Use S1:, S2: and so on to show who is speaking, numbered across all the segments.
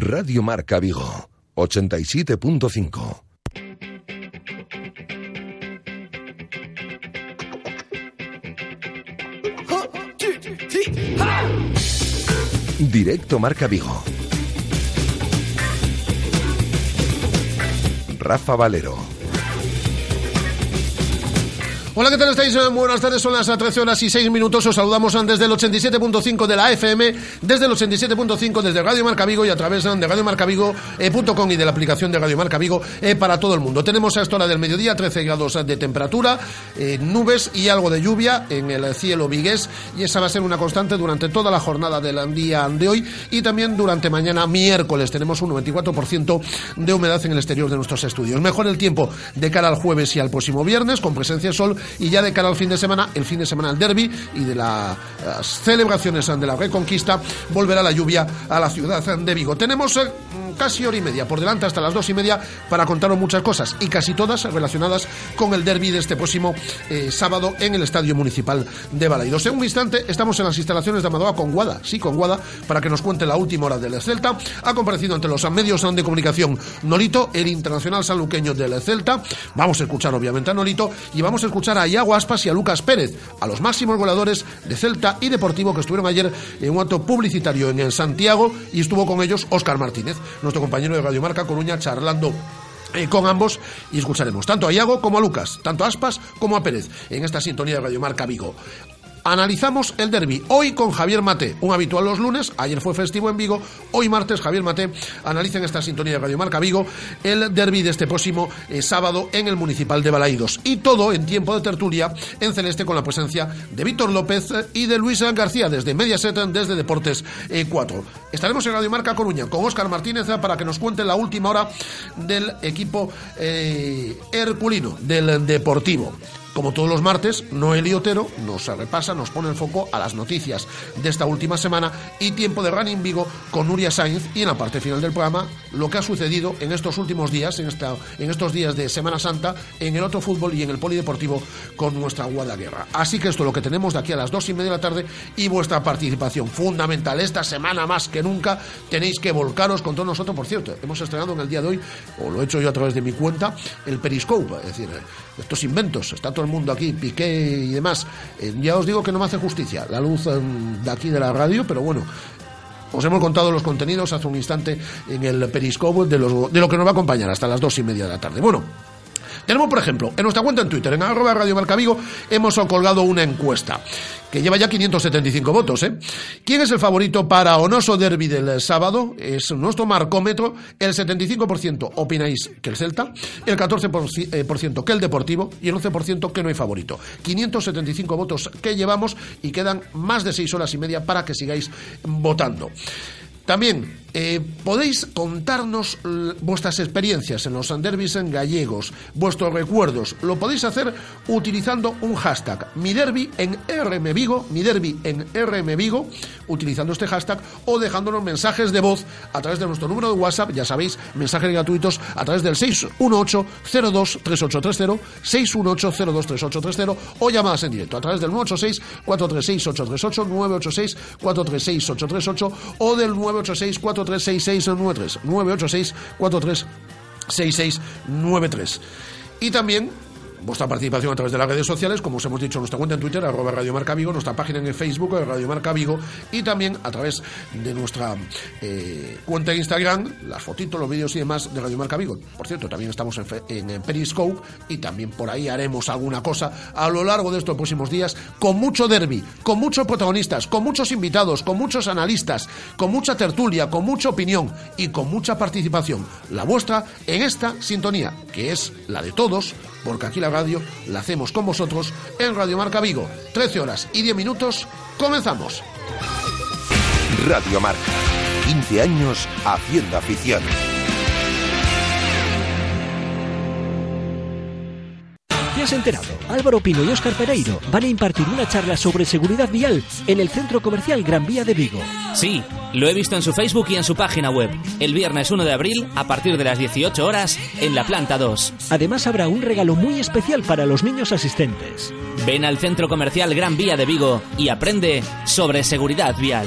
S1: Radio Marca Vigo, 87.5. Directo Marca Vigo. Rafa Valero.
S2: Hola, ¿qué tal estáis? Eh, buenas tardes, son las 13 horas y 6 minutos. Os saludamos desde el 87.5 de la FM, desde el 87.5 desde Radio Marca Vigo y a través de radiomarcavigo.com y de la aplicación de Radio Marca Vigo eh, para todo el mundo. Tenemos a esta hora del mediodía 13 grados de temperatura, eh, nubes y algo de lluvia en el cielo vigués y esa va a ser una constante durante toda la jornada del día de hoy y también durante mañana miércoles. Tenemos un 94% de humedad en el exterior de nuestros estudios. Mejor el tiempo de cara al jueves y al próximo viernes con presencia de sol y ya de cara al fin de semana, el fin de semana del derby y de las celebraciones de la reconquista, volverá la lluvia a la ciudad de Vigo. Tenemos casi hora y media por delante hasta las dos y media para contaros muchas cosas y casi todas relacionadas con el derby de este próximo eh, sábado en el Estadio Municipal de Balaidos. En un instante estamos en las instalaciones de Amadoa con Guada, sí, con Guada, para que nos cuente la última hora del Celta. Ha comparecido ante los medios de comunicación Nolito, el internacional sanluqueño del Celta. Vamos a escuchar obviamente a Nolito y vamos a escuchar a Iago Aspas y a Lucas Pérez, a los máximos goleadores de Celta y Deportivo que estuvieron ayer en un acto publicitario en el Santiago y estuvo con ellos Óscar Martínez nuestro compañero de Radio Marca Coruña, charlando eh, con ambos y escucharemos tanto a Iago como a Lucas, tanto a Aspas como a Pérez en esta sintonía de Radio Marca Vigo analizamos el derby. Hoy con Javier Mate, un habitual los lunes, ayer fue festivo en Vigo, hoy martes Javier Mate analiza en esta sintonía de Radio Marca Vigo el derby de este próximo eh, sábado en el Municipal de Balaídos. Y todo en tiempo de tertulia en celeste con la presencia de Víctor López y de Luis García desde Mediaset, desde Deportes 4. Eh, Estaremos en Radio Marca Coruña con Óscar Martínez para que nos cuente la última hora del equipo eh, herculino, del Deportivo. Como todos los martes, Noel y nos repasa, nos pone el foco a las noticias de esta última semana y tiempo de Running Vigo con Nuria Sainz y en la parte final del programa lo que ha sucedido en estos últimos días, en, esta, en estos días de Semana Santa, en el otro fútbol y en el polideportivo con nuestra Guerra. Así que esto es lo que tenemos de aquí a las dos y media de la tarde y vuestra participación fundamental. Esta semana más que nunca tenéis que volcaros con todos nosotros. Por cierto, hemos estrenado en el día de hoy, o lo he hecho yo a través de mi cuenta, el Periscope, es decir, estos inventos. Está todo el mundo aquí, Piqué y demás. Eh, ya os digo que no me hace justicia la luz em, de aquí de la radio, pero bueno, os hemos contado los contenidos hace un instante en el Periscope de, de lo que nos va a acompañar hasta las dos y media de la tarde. Bueno, tenemos, por ejemplo, en nuestra cuenta en Twitter, en arroba Radio Marcavigo, hemos colgado una encuesta que lleva ya 575 votos. ¿eh? ¿Quién es el favorito para Onoso Derby del sábado? Es nuestro marcómetro. El 75% opináis que el Celta, el 14% eh, que el Deportivo y el 11% que no hay favorito. 575 votos que llevamos y quedan más de 6 horas y media para que sigáis votando. También eh, podéis contarnos vuestras experiencias en los derbis en gallegos, vuestros recuerdos. Lo podéis hacer utilizando un hashtag, mi derby en RM Vigo, mi derby en RM Vigo, utilizando este hashtag o dejándonos mensajes de voz a través de nuestro número de WhatsApp, ya sabéis, mensajes gratuitos a través del 618-023830, 618-023830 o llamadas en directo a través del 986-436-838, 986-436-838 o del 986 436693 986 436693 y también vuestra participación a través de las redes sociales, como os hemos dicho, nuestra cuenta en Twitter, arroba Radio Marca Vigo, nuestra página en Facebook, Radio Marca Vigo, y también a través de nuestra eh, cuenta en Instagram, las fotitos, los vídeos y demás de Radio Marca Vigo. Por cierto, también estamos en, en, Periscope y también por ahí haremos alguna cosa a lo largo de estos próximos días con mucho derby, con muchos protagonistas, con muchos invitados, con muchos analistas, con mucha tertulia, con mucha opinión y con mucha participación. La vuestra en esta sintonía, que es la de todos, porque aquí la radio la hacemos con vosotros en Radio Marca Vigo. 13 horas y 10 minutos, comenzamos.
S1: Radio Marca, 15 años haciendo afición.
S3: Has enterado? Álvaro Pino y Óscar Pereiro van a impartir una charla sobre seguridad vial en el Centro Comercial Gran Vía de Vigo.
S4: Sí, lo he visto en su Facebook y en su página web. El viernes 1 de abril, a partir de las 18 horas, en la planta 2.
S3: Además habrá un regalo muy especial para los niños asistentes.
S4: Ven al Centro Comercial Gran Vía de Vigo y aprende sobre seguridad vial.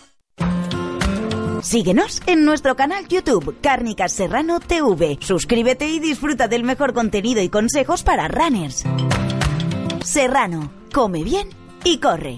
S5: Síguenos en nuestro canal YouTube Cárnicas Serrano TV. Suscríbete y disfruta del mejor contenido y consejos para runners. Serrano, come bien y corre.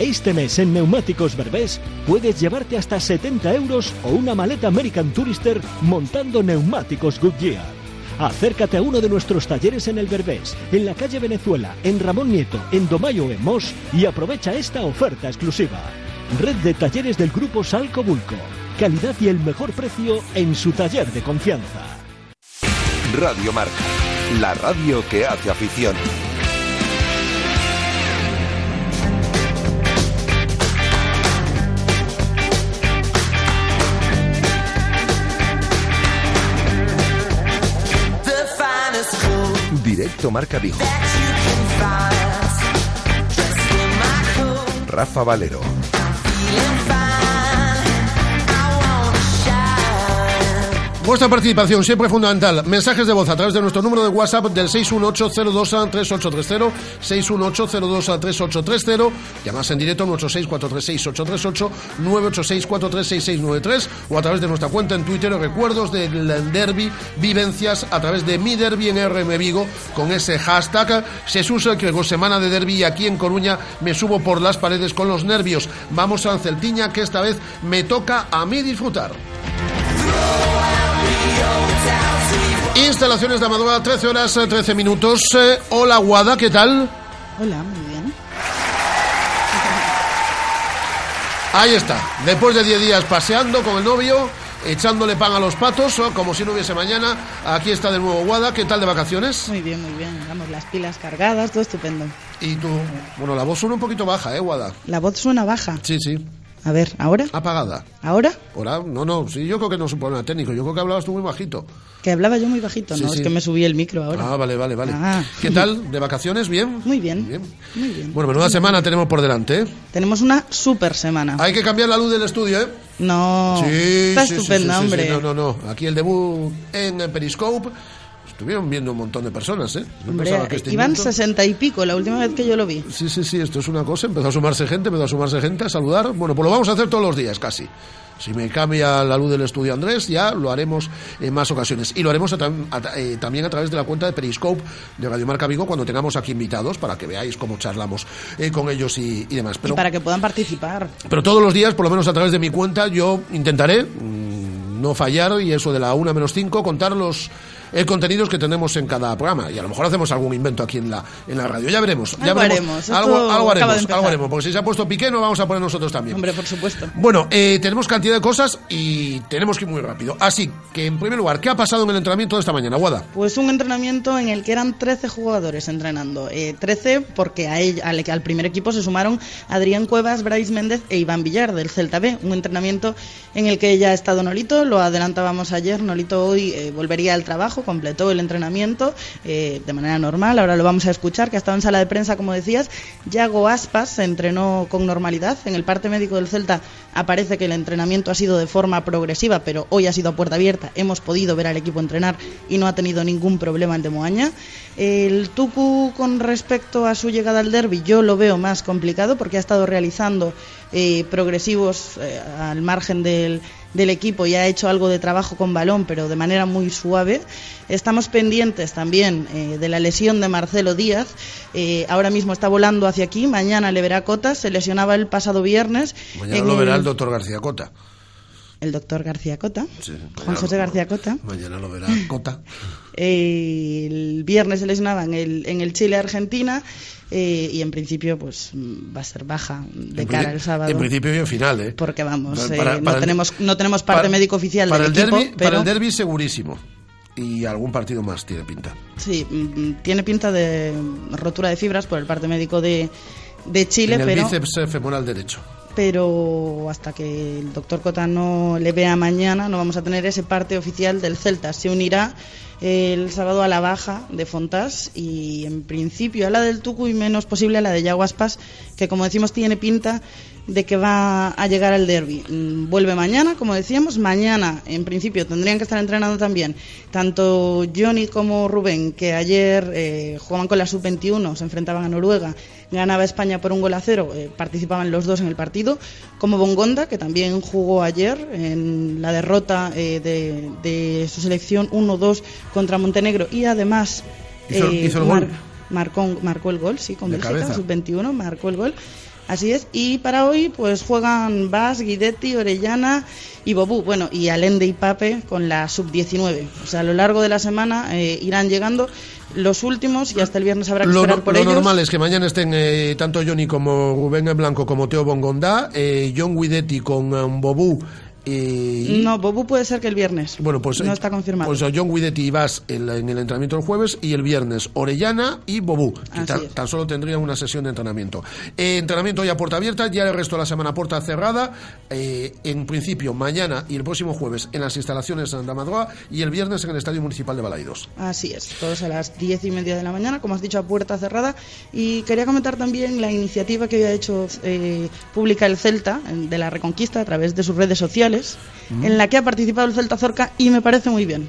S3: Este mes en Neumáticos Berbés puedes llevarte hasta 70 euros o una maleta American Tourister montando neumáticos Goodyear. Acércate a uno de nuestros talleres en el Berbés, en la calle Venezuela, en Ramón Nieto, en Domayo en Mos y aprovecha esta oferta exclusiva. Red de talleres del grupo Salco Bulco. Calidad y el mejor precio en su taller de confianza.
S1: Radio Marca, la radio que hace afición. Directo Marca Vigo. Rafa Valero.
S2: Vuestra participación siempre fundamental. Mensajes de voz a través de nuestro número de WhatsApp del 618023830, 618023830. Llamas en directo al 986436838, 986436693 o a través de nuestra cuenta en Twitter recuerdos del derby vivencias a través de mi derby en RM Vigo con ese hashtag Jesús que semana de derby aquí en Coruña me subo por las paredes con los nervios. Vamos a Celtiña que esta vez me toca a mí disfrutar. Instalaciones de Amadora, 13 horas 13 minutos. Eh, hola, Guada, ¿qué tal?
S6: Hola, muy bien.
S2: Ahí está. Después de 10 días paseando con el novio, echándole pan a los patos, como si no hubiese mañana, aquí está de nuevo Guada. ¿Qué tal de vacaciones?
S6: Muy bien, muy bien. Vamos, las pilas cargadas, todo estupendo.
S2: Y tú, bueno, la voz suena un poquito baja, ¿eh, Guada?
S6: La voz suena baja.
S2: Sí, sí.
S6: A ver, ¿ahora?
S2: Apagada.
S6: ¿Ahora?
S2: Ahora, no, no, sí, yo creo que no es un problema técnico. Yo creo que hablabas tú muy bajito.
S6: Que hablaba yo muy bajito, no,
S2: sí.
S6: es que me subí el micro ahora.
S2: Ah, vale, vale, vale.
S6: Ah.
S2: ¿Qué tal? ¿De vacaciones? ¿Bien?
S6: Muy bien.
S2: Bien.
S6: Muy bien.
S2: Bueno, menuda semana tenemos por delante, ¿eh?
S6: Tenemos una super semana.
S2: Hay que cambiar la luz del estudio, ¿eh?
S6: No,
S2: Sí,
S6: está
S2: sí,
S6: hombre.
S2: sí. No, no, no. Aquí el debut en Periscope. Estuvieron viendo un montón de personas, ¿eh? No
S6: Hombre,
S2: pensaba que este
S6: iban sesenta y pico la última vez que yo lo vi.
S2: Sí, sí, sí, esto es una cosa. Empezó a sumarse gente, empezó a sumarse gente, a saludar. Bueno, pues lo vamos a hacer todos los días, casi. Si me cambia la luz del estudio Andrés, ya lo haremos en más ocasiones. Y lo haremos a tam- a- eh, también a través de la cuenta de Periscope de Radio Marca Vigo cuando tengamos aquí invitados para que veáis cómo charlamos eh, con ellos y, y demás. Pero,
S6: Y para que puedan participar.
S2: pero todos los días, por lo menos a través de mi cuenta, yo intentaré mm, no fallar y eso de la una menos cinco, contar los eh, contenidos que tenemos en cada programa. Y a lo mejor hacemos algún invento aquí en la, en la radio. Ya veremos. ya
S6: Algo
S2: veremos.
S6: haremos.
S2: Algo, haremos, algo haremos. Porque si se ha puesto Piqué, no vamos a poner nosotros también.
S6: Hombre, por supuesto.
S2: Bueno, eh, tenemos cantidad de cosas y tenemos que ir muy rápido. Así que, en primer lugar, ¿qué ha pasado en el entrenamiento de esta mañana, Guada?
S6: Pues un entrenamiento en el que eran 13 jugadores entrenando. Eh, 13 porque a él- al, al primer equipo se sumaron Adrián Cuevas, Brais Méndez e Iván Villar del Celta B. Un entrenamiento en el que ya ha estado Nolito, lo adelantábamos ayer. Nolito hoy eh, volvería al trabajo completó el entrenamiento eh, de manera normal. Ahora lo vamos a escuchar, que ha estado en sala de prensa, como decías. Yago Aspas se entrenó con normalidad. En el parte médico del Celta aparece que el entrenamiento ha sido de forma progresiva, pero hoy ha sido a puerta abierta. Hemos podido ver al equipo entrenar y no ha tenido ningún problema en Demoaña. El Tucu, con respecto a su llegada al derby, yo lo veo más complicado porque ha estado realizando eh, progresivos eh, al margen del, del equipo y ha hecho algo de trabajo con balón, pero de manera muy suave. Estamos pendientes también eh, de la lesión de Marcelo Díaz. Eh, ahora mismo está volando hacia aquí. Mañana le verá Cota. Se lesionaba el pasado viernes.
S2: Mañana lo verá el doctor García Cota.
S6: El doctor García Cota. Juan José García Cota.
S2: Mañana lo verá Cota.
S6: Eh, el viernes se lesionaba en el, en el Chile-Argentina. Eh, y en principio pues va a ser baja de cara al sábado.
S2: En principio y en final, ¿eh?
S6: Porque vamos, para, eh, no, tenemos, no tenemos parte médico oficial
S2: para
S6: del
S2: el
S6: equipo,
S2: derby,
S6: pero...
S2: Para el derby segurísimo. Y algún partido más tiene pinta.
S6: Sí, mm, tiene pinta de rotura de fibras por el parte médico de, de Chile,
S2: en el
S6: pero...
S2: bíceps femoral derecho
S6: pero hasta que el doctor Cota no le vea mañana no vamos a tener ese parte oficial del Celta. Se unirá el sábado a la baja de Fontás y en principio a la del Tucu y menos posible a la de Yaguaspas, que como decimos tiene pinta de que va a llegar al derby. Mm, vuelve mañana, como decíamos, mañana en principio tendrían que estar entrenando también tanto Johnny como Rubén, que ayer eh, jugaban con la sub-21, se enfrentaban a Noruega, ganaba España por un gol a cero, eh, participaban los dos en el partido, como Bongonda, que también jugó ayer en la derrota eh, de, de, su selección 1-2 contra Montenegro y además
S2: hizo, hizo el mar, gol.
S6: Marcó, marcó el gol, sí, con Bélgica, sub-21, marcó el gol. Así es, y para hoy pues juegan Bas, Guidetti, Orellana y Bobú, bueno, y Alende y Pape con la sub-19. O sea, a lo largo de la semana eh, irán llegando los últimos y hasta el viernes habrá que
S2: lo,
S6: esperar por
S2: lo
S6: ellos.
S2: Lo normal es que mañana estén eh, tanto Johnny como Rubén en Blanco como Teo Bongondá, eh, John Guidetti con um, Bobú
S6: y... No, Bobu puede ser que el viernes.
S2: Bueno, pues
S6: no está confirmado.
S2: Pues John Guidetti y Vas en, en, el entrenamiento el jueves y el viernes Orellana y Bobu. Que tan, tan, solo tendrían una sesión de entrenamiento. Eh, entrenamiento ya a puerta abierta, ya el resto de la semana puerta cerrada. Eh, en principio, mañana y el próximo jueves en las instalaciones de Amadroa y el viernes en el Estadio Municipal de Balaidos.
S6: Así es, todos a las diez y media de la mañana, como has dicho, a puerta cerrada. Y quería comentar también la iniciativa que había hecho eh, pública el Celta de la Reconquista a través de sus redes sociales En la que ha participado el Celta Zorca y me parece muy bien.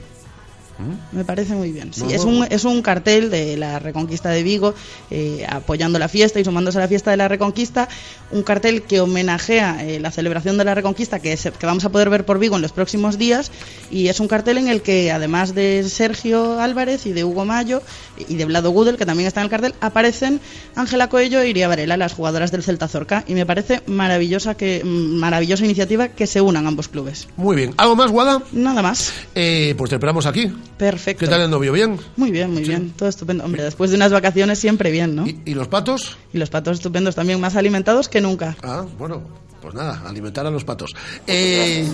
S6: ¿Mm? Me parece muy bien. Sí, no, es, un, es un cartel de la Reconquista de Vigo eh, apoyando la fiesta y sumándose a la fiesta de la Reconquista. Un cartel que homenajea eh, la celebración de la Reconquista que, es, que vamos a poder ver por Vigo en los próximos días. Y es un cartel en el que, además de Sergio Álvarez y de Hugo Mayo y de Vlado Gudel, que también está en el cartel, aparecen Ángela Coello e Iria Varela, las jugadoras del Celta Zorca. Y me parece maravillosa, que, maravillosa iniciativa que se unan ambos clubes.
S2: Muy bien. ¿Algo más, Guada?
S6: Nada más.
S2: Eh, pues te esperamos aquí.
S6: Perfecto.
S2: ¿Qué tal el novio? ¿Bien?
S6: Muy bien, muy sí. bien. Todo estupendo. Hombre, después de unas vacaciones siempre bien, ¿no?
S2: ¿Y, ¿Y, los patos?
S6: Y los patos estupendos también, más alimentados que nunca.
S2: Ah, bueno. Pues nada, alimentar a los patos. Eh...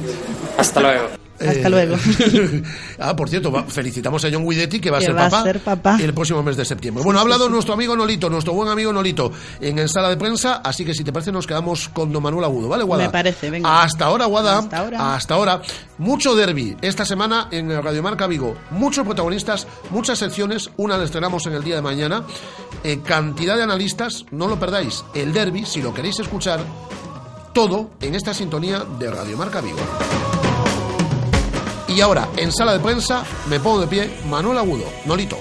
S7: Hasta luego.
S6: Hasta luego.
S2: ah, por cierto, va, felicitamos a John Guidetti que va a, ser,
S6: va
S2: papá
S6: a ser papá
S2: el próximo mes de septiembre. Bueno, ha hablado nuestro amigo Nolito, nuestro buen amigo Nolito, en el sala de prensa, así que si te parece nos quedamos con Don Manuel Agudo, ¿vale, Guada?
S6: Me parece, venga.
S2: Hasta ahora, Guada.
S6: Hasta ahora.
S2: Hasta ahora. Mucho derby esta semana en Radio Marca Vigo. Muchos protagonistas, muchas secciones. Una la estrenamos en el día de mañana. Eh, cantidad de analistas, no lo perdáis. El derby, si lo queréis escuchar, todo en esta sintonía de Radio Marca Vigo. Y ahora, en sala de prensa, me pongo de pie Manuel Agudo, Nolito.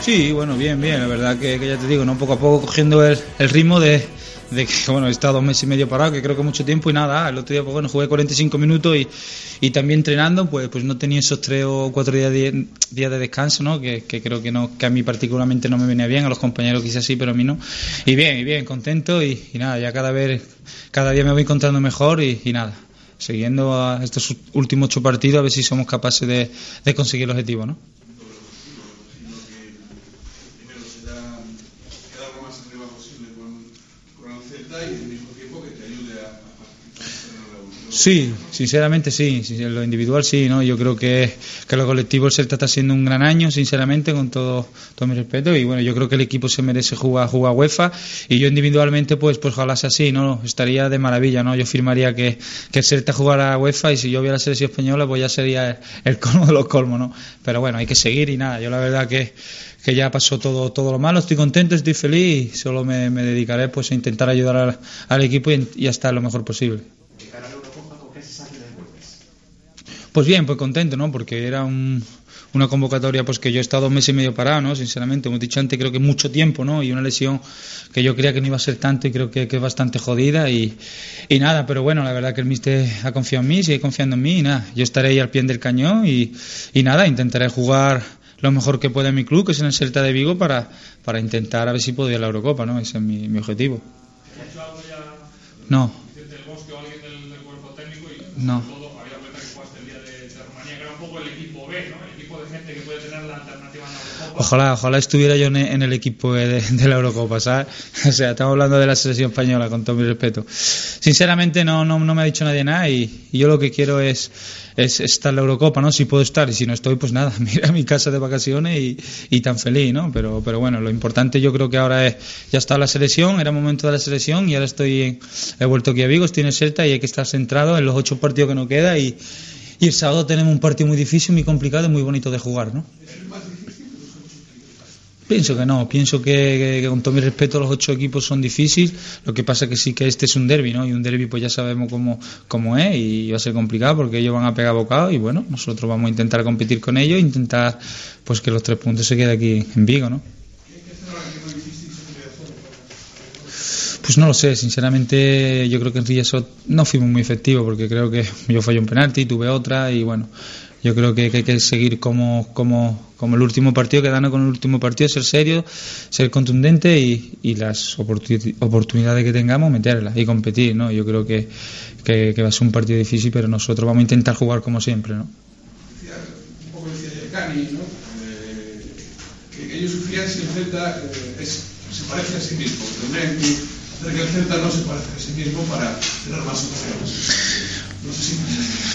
S8: Sí, bueno, bien, bien, la verdad que, ya te digo, ¿no? poco a poco cogiendo el ritmo de, de, que, bueno, he estado dos meses y medio parado, que creo que mucho tiempo y nada, el otro día, pues bueno, jugué 45 minutos y, y también entrenando, pues, pues no tenía esos tres o cuatro días de, días de descanso, ¿no? Que, que creo que no, que a mí particularmente no me venía bien, a los compañeros quizás sí, pero a mí no. Y bien, y bien, contento y, nada, ya cada vez, cada día me voy encontrando mejor y, y nada, siguiendo a estos últimos ocho partidos a ver si somos capaces de, de conseguir el objetivo, ¿no? Sí, sinceramente sí, lo individual sí, ¿no? Yo creo que, que lo colectivo el Celta está haciendo un gran año, sinceramente, con todo, todo mi respeto, y bueno, yo creo que el equipo se merece jugar, jugar UEFA, y yo individualmente, pues, pues ojalá sea así, ¿no? Estaría de maravilla, ¿no? Yo firmaría que, que el Celta jugara UEFA, y si yo hubiera selección española, pues ya sería el colmo de los colmos, ¿no? Pero bueno, hay que seguir y nada, yo la verdad que, que ya pasó todo, todo lo malo, estoy contento, estoy feliz, y solo me, dedicaré, pues, a intentar ayudar al, equipo y, y a lo mejor posible. Pues bien, pues contento, ¿no? Porque era una convocatoria pues que yo he estado dos meses y medio parado, ¿no? Sinceramente, hemos dicho antes, creo que mucho tiempo, ¿no? Y una lesión que yo creía que no iba a ser tanto y creo que, es bastante jodida y, nada, pero bueno, la verdad que el míster ha confiado en mí, sigue confiando en mí y nada, yo estaré ahí al pie del cañón y, nada, intentaré jugar lo mejor que pueda en mi club, que es en el Celta de Vigo, para, para intentar a ver si puedo ir a la Eurocopa, ¿no? Ese es mi, mi objetivo. No. No. Ojalá, ojalá estuviera yo en el equipo de, la Eurocopa, ¿sabes? O sea, estamos hablando de la selección española, con todo mi respeto. Sinceramente, no, no, me ha dicho nadie nada y, yo lo que quiero es, es estar en la Eurocopa, ¿no? Si puedo estar y si no estoy, pues nada, mira mi casa de vacaciones y, tan feliz, ¿no? Pero, pero bueno, lo importante yo creo que ahora es, ya está la selección, era momento de la selección y ahora estoy, he vuelto aquí a Vigo, estoy en el Celta y hay que estar centrado en los ocho partidos que nos queda y, y el sábado tenemos un partido muy difícil, muy complicado y muy bonito de jugar, ¿no? Pienso que no, pienso que, con todo mi respeto los ocho equipos son difíciles, lo que pasa que sí que este es un derby, ¿no? Y un derby pues ya sabemos cómo, cómo es y va a ser complicado porque ellos van a pegar bocado y bueno, nosotros vamos a intentar competir con ellos, intentar pues que los tres puntos se queden aquí en Vigo, ¿no? Pues no lo sé, sinceramente yo creo que en Riesot no fuimos muy efectivos porque creo que yo fallé un penalti, tuve otra y bueno, yo creo que, hay que seguir como, como, como el último partido, quedarnos con el último partido, ser serio, ser contundente y, las oportunidades que tengamos meterlas y competir, ¿no? Yo creo que, que, va a ser un partido difícil, pero nosotros vamos a intentar jugar como siempre, ¿no?
S7: Se parece a sí mismo, que el Celta no se parezca a sí mismo para tener más opciones.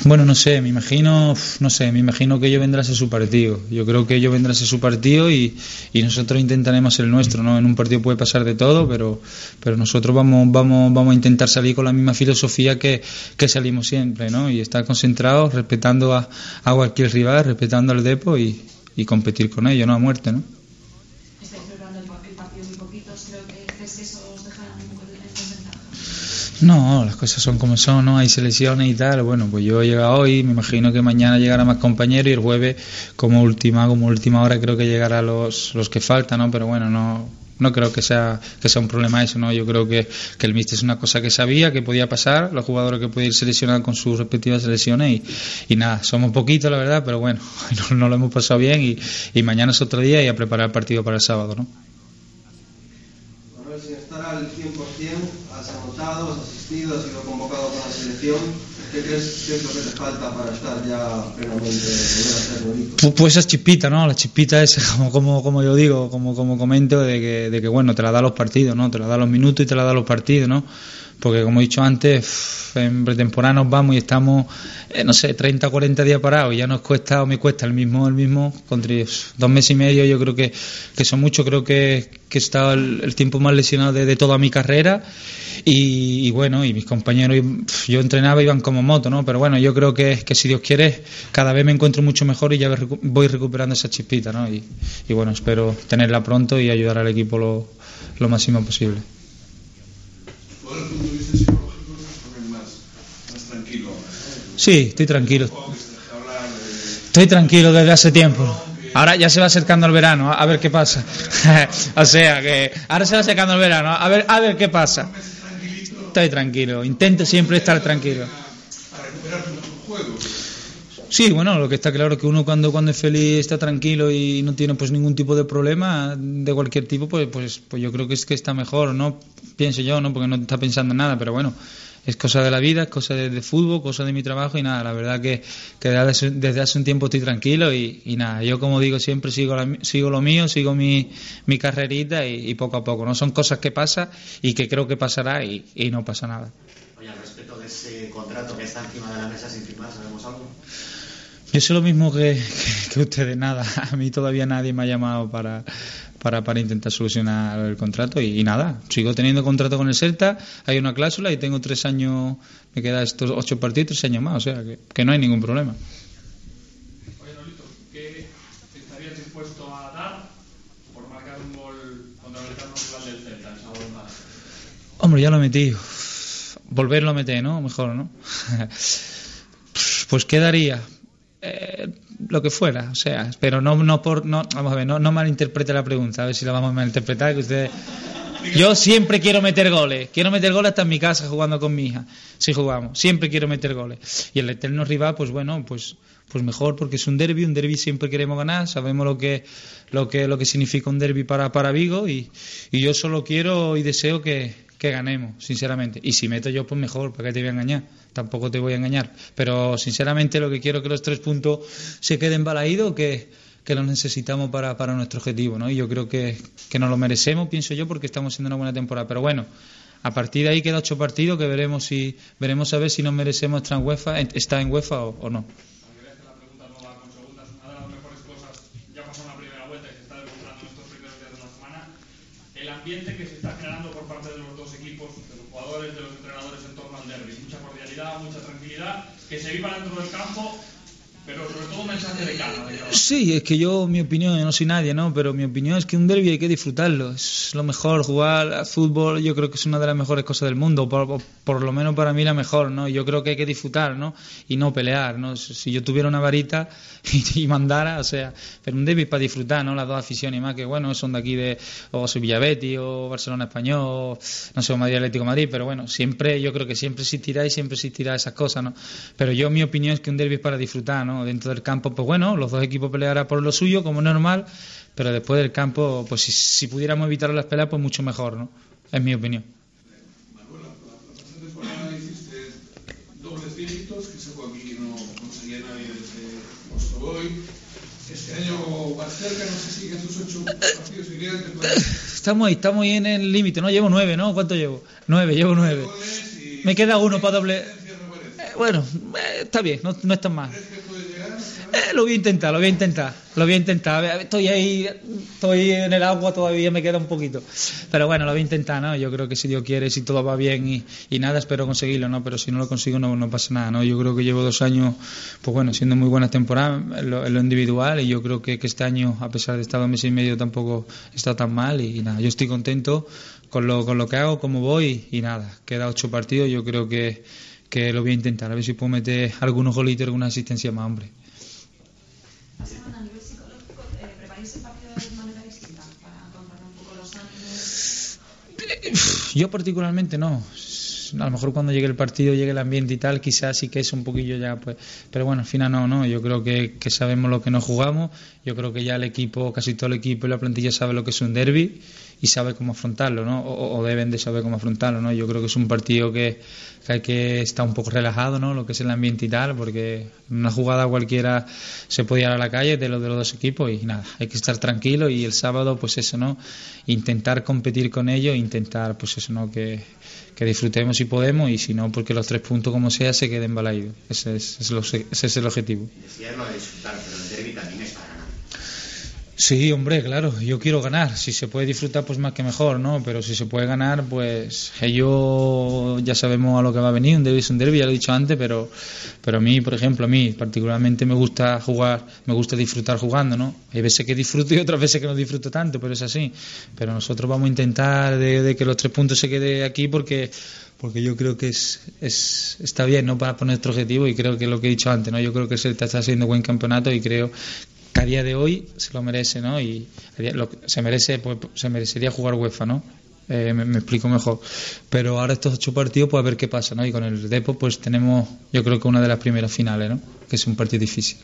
S8: Bueno, no sé, me imagino, no sé, me imagino que ellos vendrán a ser su partido. Yo creo que ellos vendrán a ser su partido y, nosotros intentaremos el nuestro, ¿no? En un partido puede pasar de todo, pero, pero nosotros vamos, vamos, vamos a intentar salir con la misma filosofía que, salimos siempre, ¿no? Y estar concentrados, respetando a, a cualquier rival, respetando al Depo y, y competir con ellos, ¿no? A muerte, ¿no? No, las cosas son como son, ¿no? Hay selecciones y tal. Bueno, pues yo he llegado hoy, me imagino que mañana llegará más compañeros y el jueves, como última, como última hora, creo que llegará los, los que faltan, ¿no? Pero bueno, no, no creo que sea, que sea un problema eso, ¿no? Yo creo que, que el míster es una cosa que sabía, que podía pasar, los jugadores que podían ir seleccionados con sus respectivas selecciones y, y nada, somos poquitos, la verdad, pero bueno, no, lo hemos pasado bien y, y mañana es otro día y a preparar el partido para el sábado, ¿no?
S7: ver si estar al 100%, has anotado, has asistido, has sido convocado con la selección. ¿Qué crees que es lo que te falta para estar ya plenamente, poder
S8: Pues, pues esa chispita, ¿no? La chispita es, como, como, como yo digo, como, como comento, de que, de que, bueno, te la da los partidos, ¿no? Te la da los minutos y te la da los partidos, ¿no? Porque como he dicho antes, en pretemporada nos vamos y estamos, eh, no sé, 30 o 40 días parados. Y ya nos cuesta o me cuesta el mismo, el mismo, con dos meses y medio yo creo que, que son muchos, creo que, que estado el, tiempo más lesionado de, toda mi carrera. Y, bueno, y mis compañeros, yo entrenaba y iban como moto, ¿no? Pero bueno, yo creo que, que si Dios quiere, cada vez me encuentro mucho mejor y ya voy recuperando esa chispita, ¿no? Y, y bueno, espero tenerla pronto y ayudar al equipo lo, lo máximo posible
S7: desde el punto de vista psicológico estás más, más tranquilo.
S8: Sí, estoy tranquilo. Estoy tranquilo desde hace tiempo. Ahora ya se va acercando el verano, a ver qué pasa. o sea que ahora se va acercando el verano, a ver, a ver qué pasa. Estoy tranquilo, intento siempre estar tranquilo. Sí, bueno, lo que está claro es que uno cuando, cuando es feliz está tranquilo y no tiene pues ningún tipo de problema de cualquier tipo, pues, pues, pues yo creo que es que está mejor, ¿no? Pienso yo, ¿no? Porque no está pensando en nada, pero bueno, es cosa de la vida, es cosa de, fútbol, cosa de mi trabajo y nada, la verdad que, que desde, hace un tiempo estoy tranquilo y, nada, yo como digo siempre sigo, sigo lo mío, sigo mi, mi carrerita y, poco a poco, no son cosas que pasan y que creo que pasará y, y no pasa nada.
S9: Oye, al respecto de ese contrato que está encima de la mesa sin firmar, ¿sabemos algo?
S8: Yo sé lo mismo que, que ustedes, nada. A mí todavía nadie me ha llamado para, para, para intentar solucionar el contrato y, y nada. Sigo teniendo contrato con el Celta, hay una cláusula y tengo tres años, me quedan estos ocho partidos, tres años más, o sea que, que no hay ningún problema.
S10: Oye, Nolito, ¿qué estarías dispuesto a dar por marcar un gol contra el rival del Celta, el sábado Málaga?
S8: Hombre, ya lo metí. Volverlo a meter, ¿no? Mejor, ¿no? pues quedaría eh, lo que fuera, o sea, pero no, no por, no, vamos a ver, no, malinterprete la pregunta, a ver si la vamos a malinterpretar, que ustedes... Yo siempre quiero meter goles, quiero meter goles hasta en mi casa jugando con mi hija, si jugamos, siempre quiero meter goles. Y el eterno rival, pues bueno, pues pues mejor porque es un derby, un derby siempre queremos ganar, sabemos lo que lo que lo que significa un derby para, para Vigo y, y yo solo quiero y deseo que, que ganemos, sinceramente. Y si meto yo, pues mejor, ¿para qué te voy a engañar? Tampoco te voy a engañar. Pero sinceramente lo que quiero es que los tres puntos se queden balaídos, que, que los necesitamos para, para nuestro objetivo, ¿no? Y yo creo que, que nos lo merecemos, pienso yo, porque estamos haciendo una buena temporada. Pero bueno, a partir de ahí queda ocho partidos que veremos si veremos a ver si nos merecemos estar en UEFA, estar en UEFA o, o no.
S10: Está el ambiente que se está generando por parte de los dos equipos, de los jugadores, de los entrenadores en torno al derby. Cordialidad, mucha tranquilidad, que se viva dentro del campo, pero sobre todo mensaje de calma.
S8: Sí, es que yo, mi opinión, yo no soy nadie, ¿no? Pero mi opinión es que un derby hay que disfrutarlo. Es lo mejor, jugar al fútbol, yo creo que es una de las mejores cosas del mundo, por, lo menos para mí la mejor, ¿no? Yo creo que hay que disfrutar, ¿no? Y no pelear, ¿no? Si yo tuviera una varita y, mandara, o sea, pero un derby para disfrutar, ¿no? Las dos aficiones, más que, bueno, son de aquí de, o Sevilla Betis, o Barcelona Español, no sé, o Madrid Atlético Madrid, pero bueno, siempre, yo creo que siempre existirá y siempre existirá esas cosas, ¿no? Pero yo, mi opinión es que un derby es para disfrutar, ¿no? Dentro del campo, pues bueno, los dos equipos pelearán por lo suyo, como es normal, pero después del campo, pues si, si pudiéramos evitar las peleas, pues mucho mejor, ¿no? Es mi opinión.
S7: Esta temporada hiciste dobles dígitos, que ese aquí no conseguía nadie desde Mostovoy. Este año vas cerca, no sé si en tus ocho partidos seguirían te puedes
S8: Estamos ahí, estamos ahí en el límite, ¿no? Llevo nueve, ¿no? ¿Cuánto llevo? Nueve, llevo nueve. Me queda uno para doble. Eh, bueno, eh, está bien, no, no es tan mal. Eh, lo voy a intentar, lo voy a intentar, lo voy a intentar. Estoy ahí, estoy en el agua todavía, me queda un poquito. Pero bueno, lo voy a intentar, ¿no? Yo creo que si Dios quiere, si todo va bien y, y nada, espero conseguirlo, ¿no? Pero si no lo consigo, no, no pasa nada, ¿no? Yo creo que llevo dos años, pues bueno, siendo muy buenas temporadas en lo, en lo individual y yo creo que, que este año, a pesar de estar dos meses y medio, tampoco está tan mal y, nada, yo estoy contento con lo, con lo que hago, cómo voy y nada, queda ocho partidos, yo creo que, que lo voy a intentar, a ver si puedo meter algunos golitos, alguna asistencia más, hombre.
S11: Eh, ¿preparáis el partido de manera distinta para controlar un poco los ánimos?
S8: Yo particularmente no. A lo mejor cuando llegue el partido, llegue el ambiente y tal, quizás sí que es un poquillo ya, pues. Pero bueno, al final no, no. Yo creo que, que sabemos lo que nos jugamos. Yo creo que ya el equipo, casi todo el equipo y la plantilla sabe lo que es un derby y sabe cómo afrontarlo, ¿no? O, deben de saber cómo afrontarlo, ¿no? Yo creo que es un partido que, hay que estar un poco relajado, ¿no? Lo que es el ambiente y tal, porque una jugada cualquiera se puede ir a la calle de los de los dos equipos y nada, hay que estar tranquilo y el sábado, pues eso, ¿no? Intentar competir con ellos, intentar, pues eso, ¿no? Que, que disfrutemos si podemos y si no, porque los tres puntos, como sea, se queden balaídos. Ese es, ese es el objetivo.
S9: Lo de disfrutar, pero el derby también es para ganar.
S8: Sí, hombre, claro, yo quiero ganar. Si se puede disfrutar, pues más que mejor, ¿no? Pero si se puede ganar, pues ellos ya sabemos a lo que va a venir. Un derby es un derby, ya lo he dicho antes, pero, pero a mí, por ejemplo, a mí particularmente me gusta jugar, me gusta disfrutar jugando, ¿no? Hay veces que disfruto y otras veces que no disfruto tanto, pero es así. Pero nosotros vamos a intentar de, de que los tres puntos se quede aquí porque porque yo creo que es, es está bien no para poner nuestro objetivo y creo que lo que he dicho antes no yo creo que se está haciendo buen campeonato y creo que a día de hoy se lo merece no y lo que- se merece pues, se merecería jugar UEFA no Eh, me, me explico mejor pero ahora estos ocho partidos pues a ver qué pasa no y con el Depo pues tenemos yo creo que una de las primeras finales no que es un partido difícil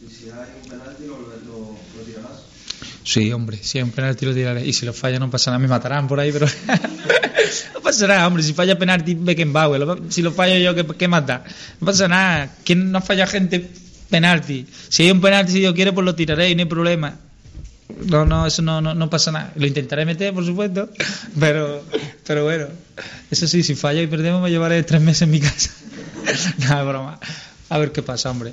S12: Y si hay un penalti, lo, lo, lo tirarás.
S8: Sí, hombre, si hay un penalti lo tiraré. Y si lo falla no pasa nada, me matarán por ahí, pero no pasa nada, hombre. Si falla penalti, Beckenbauer. Si lo fallo yo, ¿qué, qué mata? No pasa nada. ¿Quién no falla gente penalti? Si hay un penalti, si Dios quiere, pues lo tiraré y no hay problema. No, no, eso no, no, no pasa nada. Lo intentaré meter, por supuesto, pero, pero bueno, eso sí, si fallo y perdemos me llevaré tres meses en mi casa. Nada, broma. A ver qué pasa, hombre.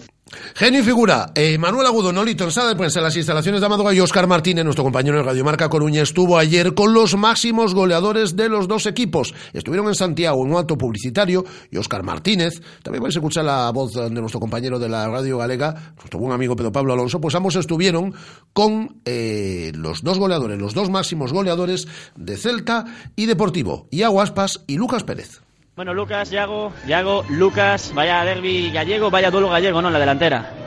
S2: Genio y figura, eh, Manuel Agudo, Nolito, en sala de prensa en las instalaciones de Amadora y Oscar Martínez, nuestro compañero de Radio Marca Coruña, estuvo ayer con los máximos goleadores de los dos equipos. Estuvieron en Santiago en un acto publicitario y Oscar Martínez, también vais a escuchar la voz de nuestro compañero de la Radio Galega, nuestro buen amigo Pedro Pablo Alonso, pues ambos estuvieron con eh, los dos goleadores, los dos máximos goleadores de Celta y Deportivo, Iago Aspas y Lucas Pérez.
S13: Bueno, Lucas, Yago, Yago, Lucas, vaya derby gallego, vaya duelo gallego, ¿no? En la delantera.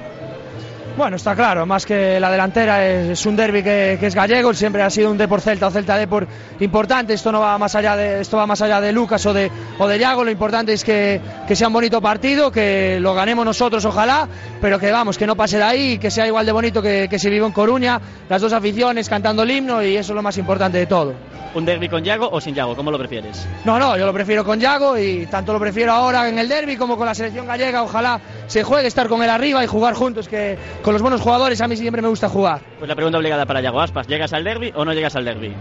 S14: Bueno, está claro, más que la delantera es, un derby que, que, es gallego, siempre ha sido un Depor Celta o Celta Depor importante, esto no va más allá de esto va más allá de Lucas o de o de Yago, lo importante es que, que, sea un bonito partido, que lo ganemos nosotros ojalá, pero que vamos, que no pase de ahí, que sea igual de bonito que, que se vive en Coruña, las dos aficiones cantando el himno y eso es lo más importante de todo.
S13: ¿Un derby con Yago o sin Yago? ¿Cómo lo prefieres?
S14: No, no, yo lo prefiero con Yago y tanto lo prefiero ahora en el derby como con la selección gallega. Ojalá se juegue estar con él arriba y jugar juntos, que con los buenos jugadores a mí siempre me gusta jugar.
S13: Pues la pregunta obligada para Yago Aspas, ¿llegas al derby o no llegas al derby?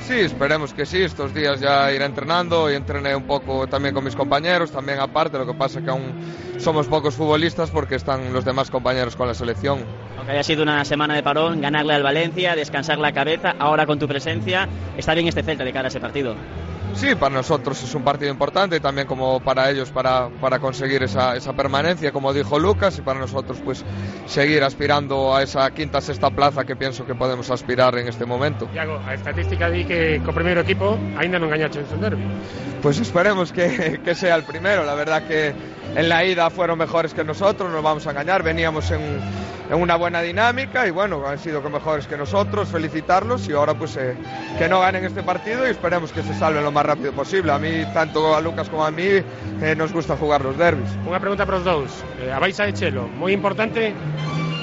S15: Sí, esperemos que sí. Estos días ya iré entrenando y entrené un poco también con mis compañeros, también aparte. Lo que pasa que aún somos pocos futbolistas porque están los demás compañeros con la selección.
S13: Aunque haya sido una semana de parón, ganarle al Valencia, descansar la cabeza, ahora con tu presencia, está bien este Celta de cara a ese partido.
S15: Sí, para nosotros es un partido importante y también como para ellos para, para conseguir esa, esa, permanencia, como dijo Lucas, y para nosotros pues seguir aspirando a esa quinta, sexta plaza que pienso que podemos aspirar en este momento.
S16: Iago, a estadística di que co primeiro equipo aínda non gañaches en derby.
S15: Pues esperemos que, que sea el primero, la verdad que en la ida fueron mejores que nosotros, nos vamos a engañar, veníamos en, en una buena dinámica y bueno, han sido mejores que nosotros, felicitarlos y ahora pues eh, que no ganen este partido y esperemos que se salven lo más más rápido posible. A mí, tanto a Lucas como a mí, eh, nos gusta jugar los derbis.
S16: Unha pregunta para os dous. Eh, a baixa de Chelo, moi importante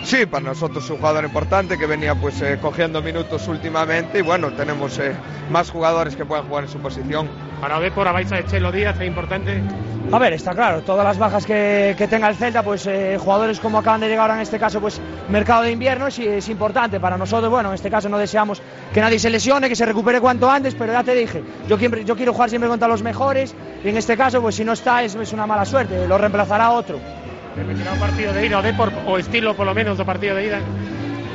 S15: Sí, para nosotros es un jugador importante que venía pues eh, cogiendo minutos últimamente y bueno, tenemos eh, más jugadores que puedan jugar en su posición.
S16: Para o Depor, a Baixa de Chelo Díaz é importante.
S14: A ver, está claro, todas las bajas que, que tenga el Celta, pues eh, jugadores como acaban de llegar ahora en este caso, pues mercado de invierno es, es importante para nosotros. Bueno, en este caso no deseamos que nadie se lesione, que se recupere cuanto antes, pero ya te dije, yo, yo quiero jugar siempre contra los mejores y en este caso, pues si no está es, es una mala suerte, lo reemplazará otro.
S16: ¿Será un partido de ida o Depor o estilo por lo menos do partido de ida?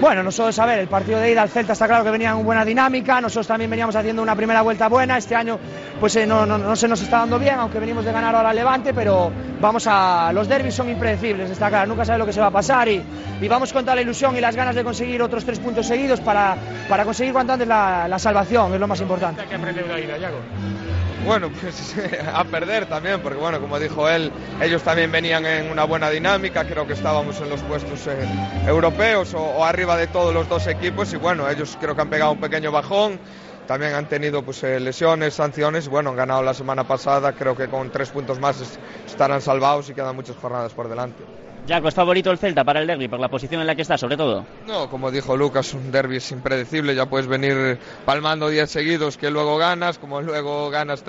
S14: Bueno, nosotros, a ver, el partido de ida al Celta está claro que venía en buena dinámica, nosotros también veníamos haciendo una primera vuelta buena, este año pues eh, no, no, no, se nos está dando bien, aunque venimos de ganar ahora al Levante, pero vamos a... los derbis son impredecibles, está claro, nunca sabe lo que se va a pasar y, y vamos con toda la ilusión y las ganas de conseguir otros tres puntos seguidos para, para conseguir cuanto antes la, la salvación, es lo más importante.
S16: ¿Qué de ida, Yago?
S15: Bueno, pues a perder también, porque bueno, como dijo él, ellos también venían en una buena dinámica, creo que estábamos en los puestos eh, europeos o, o, arriba de todos los dos equipos y bueno, ellos creo que han pegado un pequeño bajón, también han tenido pues eh, lesiones, sanciones, bueno, han ganado la semana pasada, creo que con tres puntos más estarán salvados y quedan muchas jornadas por delante.
S13: Jaco, ¿es favorito el Celta para el derby por la posición en la que está, sobre todo?
S15: No, como dijo Lucas, un derby es impredecible, ya puedes venir palmando 10 seguidos que luego ganas, como luego ganas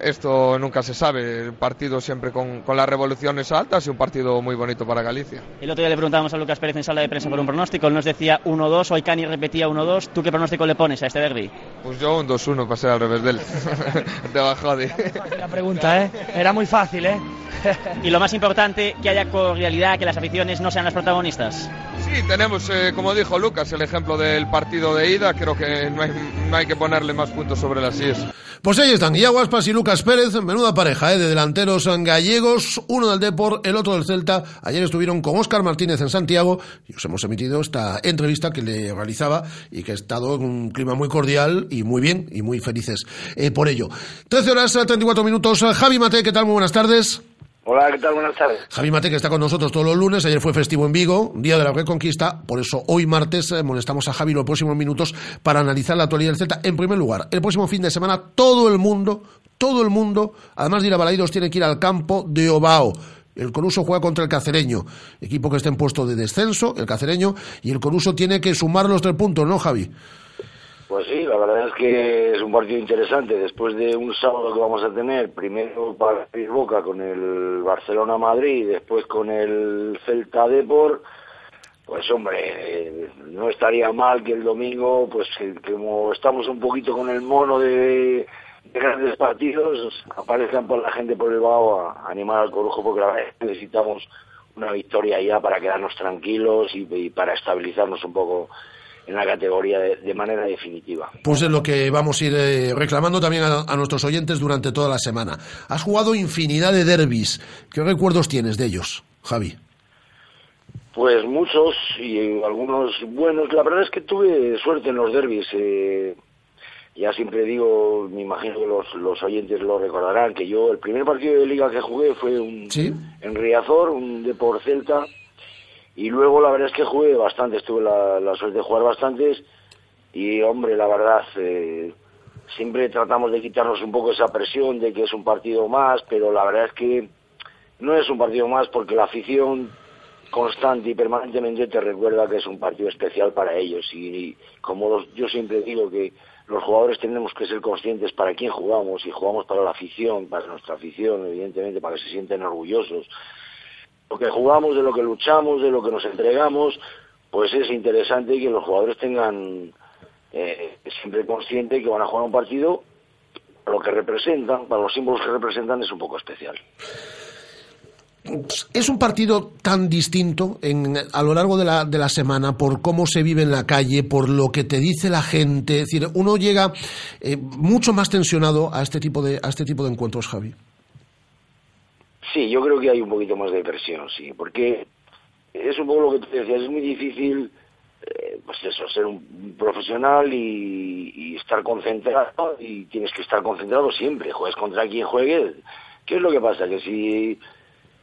S15: esto nunca se sabe. El partido siempre con, con, las revoluciones altas y un partido muy bonito para Galicia.
S13: El otro día le preguntábamos a Lucas Pérez en sala de prensa por un pronóstico. Él nos decía 1-2, hoy Cani repetía 1-2. ¿Tú qué pronóstico le pones a este derby?
S15: Pues yo un 2-1 para ser al revés de él. Te bajó de.
S14: La pregunta, ¿eh? Era muy fácil, ¿eh?
S13: y lo más importante, que haya cordialidad, que las aficiones no sean las protagonistas.
S15: Sí, tenemos, eh, como dijo Lucas, el ejemplo del partido de ida. Creo que no hay, no hay que ponerle más puntos sobre las IES.
S2: Pues ahí están, Iago Aspas y Lucas Pérez, menuda pareja ¿eh? de delanteros gallegos, uno del Depor, el otro del Celta. Ayer estuvieron con Óscar Martínez en Santiago y os hemos emitido esta entrevista que le realizaba y que ha estado en un clima muy cordial y muy bien y muy felices eh, por ello. 13 horas 34 minutos. Javi Mate, ¿qué tal? Muy buenas tardes.
S17: Hola, ¿qué tal? Buenas tardes.
S2: Javi Mate, que está con nosotros todos los lunes. Ayer fue festivo en Vigo, Día de la Reconquista. Por eso hoy martes eh, molestamos a Javi los próximos minutos para analizar la actualidad del Celta. En primer lugar, el próximo fin de semana todo el mundo, todo el mundo, además de ir a Balaidos, tiene que ir al campo de Obao. El Coruso juega contra el Cacereño, equipo que está en puesto de descenso, el Cacereño, y el Coruso tiene que sumar los tres puntos, ¿no, Javi?
S17: Pues sí, la verdad es que es un partido interesante. Después de un sábado que vamos a tener, primero para Boca con el Barcelona-Madrid, después con el Celta Depor, pues hombre, no estaría mal que el domingo, pues que- como estamos un poquito con el mono de grandes partidos, aparezcan por la gente por el vago a, animar al corujo, porque la verdad necesitamos una victoria ya para quedarnos tranquilos y, y para estabilizarnos un poco en la categoría de, de manera definitiva.
S2: Pues es lo que vamos a ir eh, reclamando también a, a nuestros oyentes durante toda la semana. Has jugado infinidad de derbis. ¿Qué recuerdos tienes de ellos, Javi?
S17: Pues muchos y algunos buenos. La verdad es que tuve suerte en los derbis. eh, ya siempre digo, me imagino que los, los oyentes lo recordarán, que yo el primer partido de liga que jugué fue un, en Riazor, un Depor Celta, y luego la verdad es que jugué bastantes, tuve la, la suerte de jugar bastantes, y hombre, la verdad, eh, siempre tratamos de quitarnos un poco esa presión de que es un partido más, pero la verdad es que no es un partido más porque la afición constante y permanentemente te recuerda que es un partido especial para ellos y, como los- yo siempre digo que los jugadores tenemos que ser conscientes para quién jugamos y jugamos para la afición, para nuestra afición, evidentemente, para que se sienten orgullosos. Lo que jugamos, de lo que luchamos, de lo que nos entregamos, pues es interesante que los jugadores tengan eh, siempre consciente que van a jugar un partido, lo que representan, para los símbolos que representan es un poco especial.
S2: Es un partido tan distinto a lo largo de la, semana por cómo se vive en la calle, por lo que te dice la gente. Es decir, uno llega eh, mucho más tensionado a este tipo de, a este tipo de encuentros, Javi.
S17: Sí, yo creo que hay un poquito más de presión, sí, porque es un poco lo que tú decías, es muy difícil, eh, pues eso, ser un profesional y, y estar concentrado, y tienes que estar concentrado siempre, juegues contra quien juegue. ¿Qué es lo que pasa? Que si,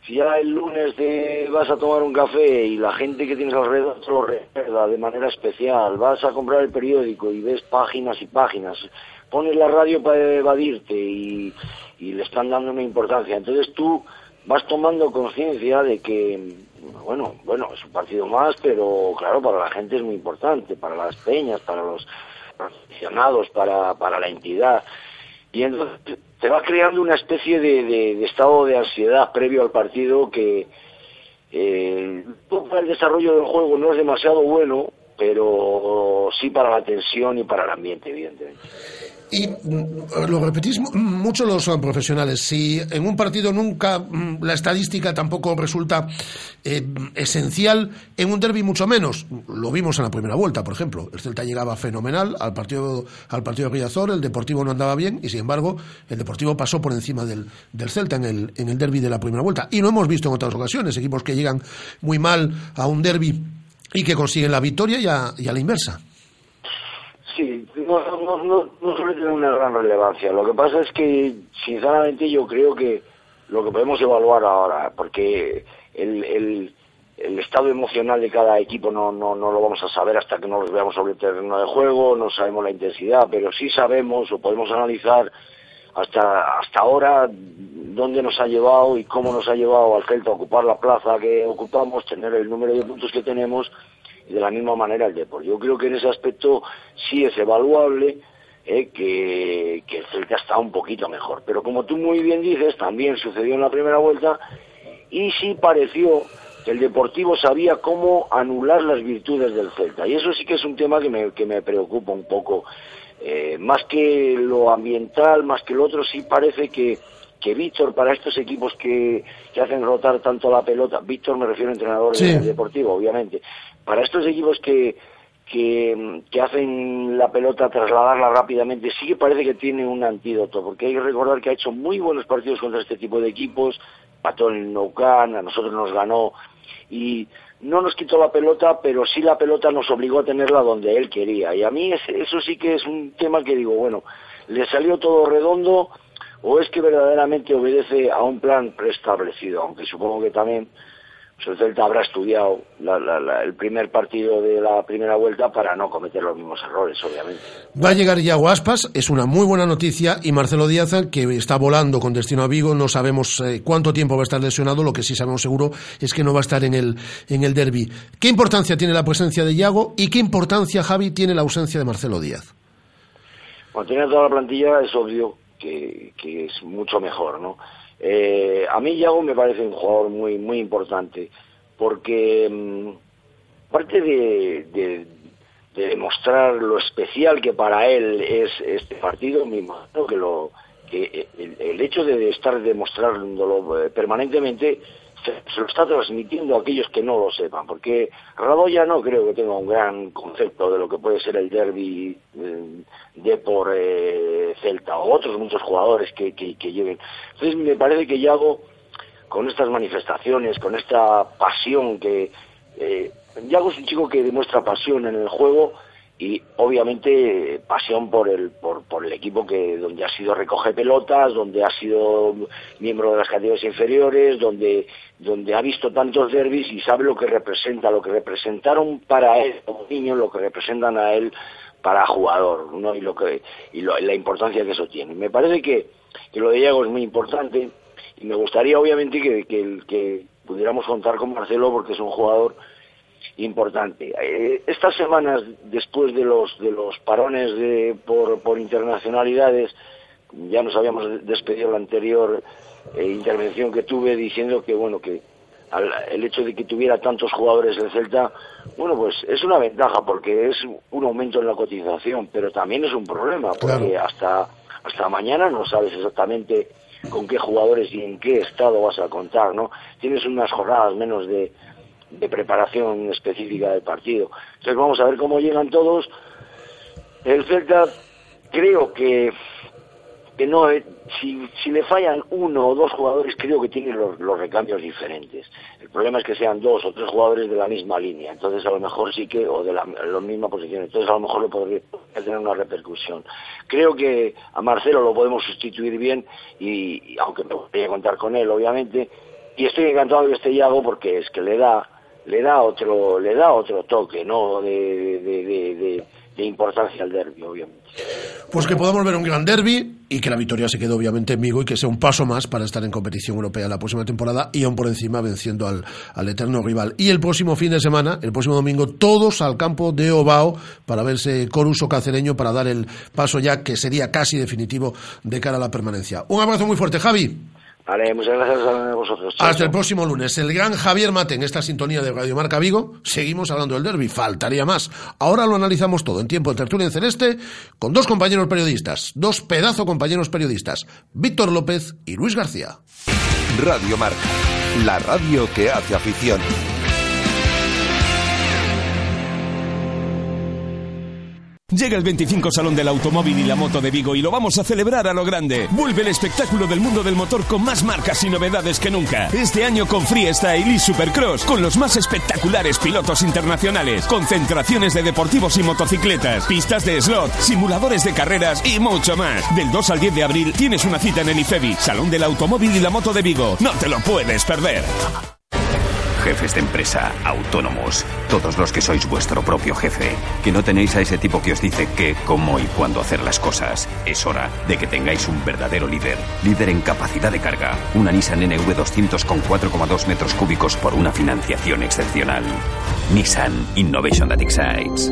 S17: si ya el lunes te vas a tomar un café y la gente que tienes alrededor te lo recuerda de manera especial, vas a comprar el periódico y ves páginas y páginas, pones la radio para evadirte y, le están dando una importancia. Entonces tú vas tomando conciencia de que, bueno, bueno, es un partido más, pero claro, para la gente es muy importante, para las peñas, para los aficionados, para, para la entidad. Y entonces te va creando una especie de, estado de ansiedad previo al partido que eh, para el desarrollo del juego no es demasiado bueno, pero sí para la tensión y para el ambiente, evidentemente.
S2: Y mm, lo repetís mu- mucho los eh, profesionales. Si en un partido nunca mm, la estadística tampoco resulta eh, esencial, en un derby mucho menos. Lo vimos en la primera vuelta, por ejemplo. El Celta llegaba fenomenal al partido, al partido de Riazor, el Deportivo no andaba bien y, sin embargo, el Deportivo pasó por encima del, del Celta en el, en el derby de la primera vuelta. Y lo hemos visto en otras ocasiones, equipos que llegan muy mal a un derby y que consiguen la victoria y a, y a la inversa.
S17: Sí, no, no, no, suele tener una gran relevancia. Lo que pasa es que, sinceramente, yo creo que lo que podemos evaluar ahora, porque el, el, el estado emocional de cada equipo no, no, no lo vamos a saber hasta que no los veamos sobre el terreno de juego, no sabemos la intensidad, pero sí sabemos o podemos analizar hasta, hasta ahora dónde nos ha llevado y cómo nos ha llevado al Celta a ocupar la plaza que ocupamos, tener el número de puntos que tenemos y de la misma manera el Depor. Yo creo que en ese aspecto sí es evaluable eh, que, que el Celta está un poquito mejor. Pero como tú muy bien dices, también sucedió en la primera vuelta y sí pareció que el Deportivo sabía cómo anular las virtudes del Celta. Y eso sí que es un tema que me, que me preocupa un poco. Eh, más que lo ambiental, más que lo otro, sí parece que, que Víctor, para estos equipos que, que hacen rotar tanto la pelota, Víctor me refiero a entrenador
S2: Sí.
S17: del Deportivo, obviamente, para estos equipos que, que, que hacen la pelota trasladarla rápidamente, sí que parece que tiene un antídoto, porque hay que recordar que ha hecho muy buenos partidos contra este tipo de equipos, pató en Nou Camp, a nosotros nos ganó, y no nos quitó la pelota, pero sí la pelota nos obligó a tenerla donde él quería. Y a mí eso sí que es un tema que digo, bueno, ¿le salió todo redondo o es que verdaderamente obedece a un plan preestablecido? Aunque supongo que también el Celta habrá estudiado la- la- la- el primer partido de la primera vuelta para no cometer los mismos errores, obviamente.
S2: Va a llegar Iago Aspas, es una muy buena noticia, y Marcelo Díaz, que está volando con destino a Vigo, no sabemos eh, cuánto tiempo va a estar lesionado, lo que sí sabemos seguro es que no va a estar en el, en el derby. ¿Qué importancia tiene la presencia de Iago y qué importancia, Javi, tiene la ausencia de Marcelo Díaz?
S17: Cuando tiene toda la plantilla es obvio que, que es mucho mejor, ¿no? Eh, a mí Yago me parece un jugador muy muy importante porque mm, aparte de, de, de demostrar lo especial que para él es este partido, me imagino que lo que el, el hecho de estar demostrándolo eh, permanentemente se, lo está transmitiendo a aquellos que no lo sepan, porque Radoya no creo que tenga un gran concepto de lo que puede ser el derby eh, de por eh, Celta o otros muchos jugadores que, que, que lleguen. Entonces me parece que Yago con estas manifestaciones, con esta pasión que eh, Yago es un chico que demuestra pasión en el juego y obviamente pasión por el por, por el equipo que donde ha sido recoge pelotas, donde ha sido miembro de las categorías inferiores, donde donde ha visto tantos derbis y sabe lo que representa, lo que representaron para él como niño, lo que representan a él para jugador, ¿no? Y lo que y lo- la importancia que eso tiene. Me parece que, que lo de Diego es muy importante y me gustaría obviamente que, que, pudiéramos contar con Marcelo porque es un jugador importante. Eh, estas semanas después de los de los parones de, por, por internacionalidades, ya nos habíamos despedido en la anterior eh, intervención que tuve diciendo que bueno que al- el hecho de que tuviera tantos jugadores el Celta, bueno pues es una ventaja porque es un aumento en la cotización, pero también es un problema porque hasta hasta mañana no sabes exactamente con qué jugadores y en qué estado vas a contar, ¿no? Tienes unas jornadas menos de, de preparación específica del partido. Entonces vamos a ver cómo llegan todos. El Celta creo que que no eh, si, si le fallan uno o dos jugadores creo que tiene los, recambios diferentes. El problema es que sean dos o tres jugadores de la misma línea. Entonces a lo mejor sí que o de la, misma posición. Entonces a lo mejor le podría tener una repercusión. Creo que a Marcelo lo podemos sustituir bien y, y aunque me gustaría contar con él obviamente. Y estoy encantado de este Iago porque es que le da le da otro le da otro toque no de, de, de, de- de importancia al derbi obviamente
S2: Pues que podamos ver un gran derby y que la victoria se quede obviamente en Vigo y que sea un paso más para estar en competición europea la próxima temporada y aún por encima venciendo al, al eterno rival. Y el próximo fin de semana, el próximo domingo, todos al campo de Obao para verse Coruso Cacereño para dar el paso ya que sería casi definitivo de cara a la permanencia. Un abrazo muy fuerte, Javi.
S17: Vale, muchas gracias a vosotros Chao,
S2: Hasta
S17: chao.
S2: el próximo lunes. El gran Javier Mate en esta sintonía de Radio Marca Vigo. Seguimos hablando del derby. Faltaría más. Ahora lo analizamos todo en tiempo de tertulia en celeste con dos compañeros periodistas, dos pedazo compañeros periodistas, Víctor López y Luis García.
S1: Radio Marca, la radio que hace afición.
S18: Llega el 25 Salón del Automóvil y la Moto de Vigo y lo vamos a celebrar a lo grande. Vuelve el espectáculo del mundo del motor con más marcas y novedades que nunca. Este año con Freestyle y Supercross, con los más espectaculares pilotos internacionales, concentraciones de deportivos y motocicletas, pistas de slot, simuladores de carreras y mucho más. Del 2 al 10 de abril tienes una cita en el IFEBI, Salón del Automóvil y la Moto de Vigo. No te lo puedes perder.
S19: Jefes de empresa, autónomos, todos los que sois vuestro propio jefe, que no tenéis a ese tipo que os dice qué, cómo y cuándo hacer las cosas. Es hora de que tengáis un verdadero líder, líder en capacidad de carga, una Nissan NV200 con 4,2 metros cúbicos por una financiación excepcional. Nissan Innovation that excites.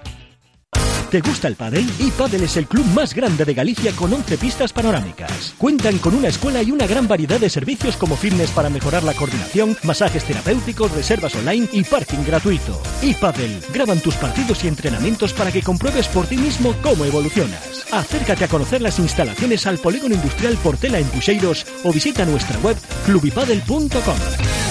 S3: ¿Te gusta el pádel? iPadel es el club más grande de Galicia con 11 pistas panorámicas. Cuentan con una escuela y una gran variedad de servicios como fitness para mejorar la coordinación, masajes terapéuticos, reservas online y parking gratuito. iPadel graban tus partidos y entrenamientos para que compruebes por ti mismo cómo evolucionas. Acércate a conocer las instalaciones al Polígono Industrial Portela en Puxeiros o visita nuestra web clubipadel.com.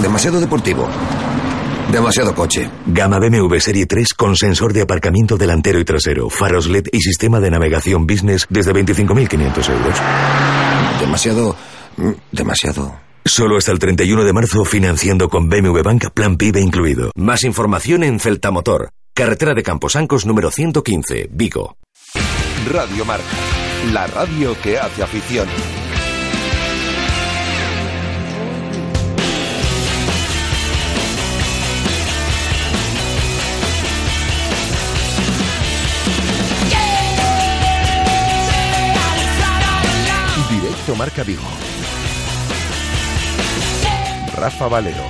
S20: Demasiado deportivo.
S21: Demasiado coche.
S22: Gama BMW Serie 3 con sensor de aparcamiento delantero y trasero, faros LED y sistema de navegación business desde 25.500 euros.
S21: Demasiado... mm, Demasiado...
S22: Solo hasta el 31 de marzo financiando con BMW Bank Plan PIB incluido.
S20: Más información en Celta Motor. Carretera de Camposancos número 115, Vigo.
S1: Radio Marca, la radio que hace afición. Directo Marca Vigo. Rafa Valero.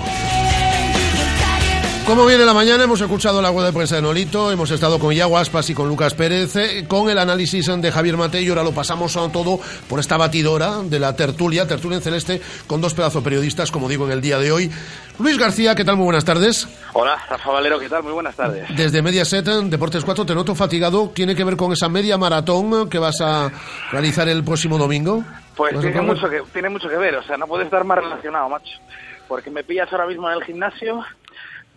S2: Como viene la mañana, hemos escuchado la web de prensa de Nolito, hemos estado con Iago Aspas y con Lucas Pérez, eh, con el análisis de Javier Mateo y ahora lo pasamos a todo por esta batidora de la tertulia, tertulia en celeste, con dos pedazos periodistas, como digo, en el día de hoy. Luis García, ¿qué tal? Muy buenas tardes.
S23: Hola, Rafa Valero, ¿qué tal? Muy buenas tardes.
S2: Desde Mediaset, en Deportes 4, te noto fatigado. ¿Tiene que ver con esa media maratón que vas a realizar el próximo domingo?
S23: Pues
S2: ¿Vas a
S23: tiene mucho, que, tiene mucho que ver, o sea, no puede estar más relacionado, macho. Porque me pillas ahora mismo en el gimnasio,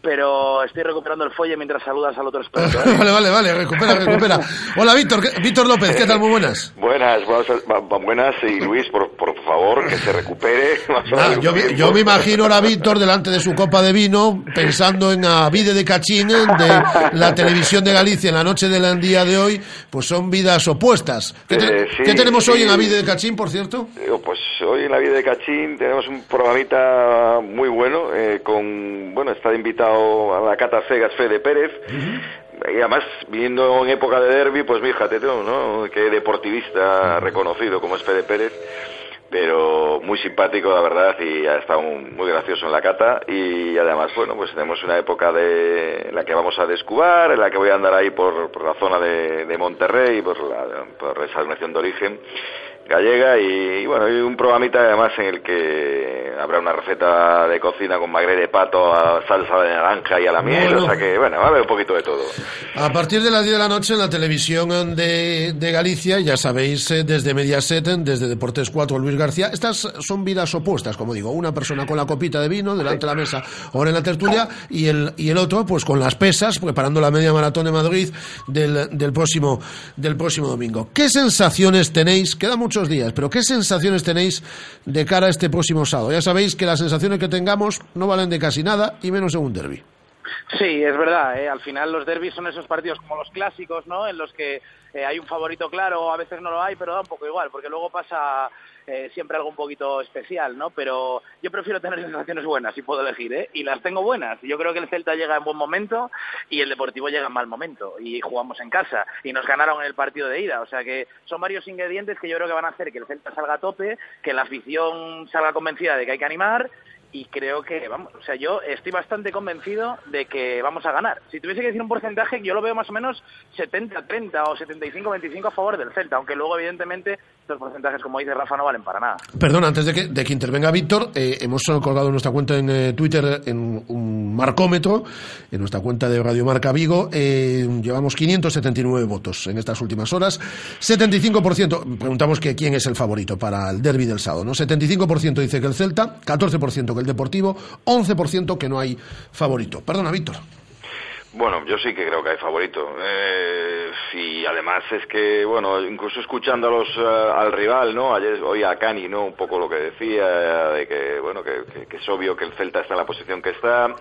S23: pero estoy recuperando el fuelle mientras saludas al otro experto. ¿eh?
S2: Vale, vale, vale, recupera, recupera. Hola, Víctor, ¿qué- Víctor López, ¿qué tal? Muy buenas.
S24: Buenas, buenas, bu- buenas y Luis, por, por favor, que se recupere.
S2: Ah, yo, yo me imagino ahora a Víctor delante de su copa de vino, pensando en a Vide de Cachín, de la televisión de Galicia en la noche del día de hoy, pues son vidas opuestas. ¿Qué, te-
S24: Eh, sí,
S2: qué tenemos hoy
S24: sí.
S2: en Avide de Cachín, por cierto?
S24: Digo, Pues hoy en la vida de Cachín tenemos un programita muy bueno, eh, con, bueno, está invitado a la Cata Cegas Fede Pérez, y además, viniendo en época de derby, pues fíjate tú, ¿no? Qué deportivista reconocido como es Fede Pérez, pero muy simpático, la verdad, y ha estado muy gracioso en la cata. Y además, bueno, pues tenemos una época de en la que vamos a descubar, en la que voy a andar ahí por, por la zona de, de Monterrey, por, la, por esa de origen gallega y, y, bueno, y un programita además en el que habrá una receta de cocina con magre de pato a salsa de naranja y a la miel,
S2: Bueno.
S24: o sea que, bueno, va a haber un poquito de todo.
S2: A partir de las 10 de la noche en la televisión de, de Galicia, ya sabéis, eh, desde Mediaset, desde Deportes 4, Luis García, estas son vidas opuestas, como digo, una persona con la copita de vino delante de la mesa, ahora en la tertulia, y el, y el otro, pues con las pesas, preparando la media maratón de Madrid del, del, próximo, del próximo domingo. ¿Qué sensaciones tenéis? Quedan días, pero ¿qué sensaciones tenéis de cara a este próximo sábado? Ya sabéis que las sensaciones que tengamos no valen de casi nada, y menos en un derby.
S23: Sí, es verdad. ¿eh? Al final los derbis son esos partidos como los clásicos, ¿no? En los que eh, hay un favorito claro, a veces no lo hay, pero da un poco igual, porque luego pasa eh, siempre algo un poquito especial, ¿no? Pero yo prefiero tener sensaciones buenas, si puedo elegir, ¿eh? Y las tengo buenas. Yo creo que el Celta llega en buen momento y el Deportivo llega en mal momento. Y jugamos en casa y nos ganaron en el partido de ida. O sea que son varios ingredientes que yo creo que van a hacer que el Celta salga a tope, que la afición salga convencida de que hay que animar y creo que, vamos, o sea, yo estoy bastante convencido de que vamos a ganar. Si tuviese que decir un porcentaje, yo lo veo más o menos 70-30 o 75-25 a favor del Celta, aunque luego, evidentemente, estos porcentajes, como dice Rafa, no valen para nada.
S2: Perdón, antes de que, de que intervenga Víctor, eh, hemos colgado en nuestra cuenta en eh, Twitter en un marcómetro, en nuestra cuenta de Radio Marca Vigo, eh, llevamos 579 votos en estas últimas horas. 75%, preguntamos que quién es el favorito para el derby del sábado, ¿no? 75% dice que el Celta, 14% que Deportivo, 11% que no hay favorito. Perdona, Víctor.
S24: Bueno, yo sí que creo que hay favorito. Eh, y además es que, bueno, incluso escuchando a los, eh, al rival, ¿no? Ayer oí a Cani, ¿no? Un poco lo que decía, de que, bueno, que, que- es obvio que el Celta está en la posición que está,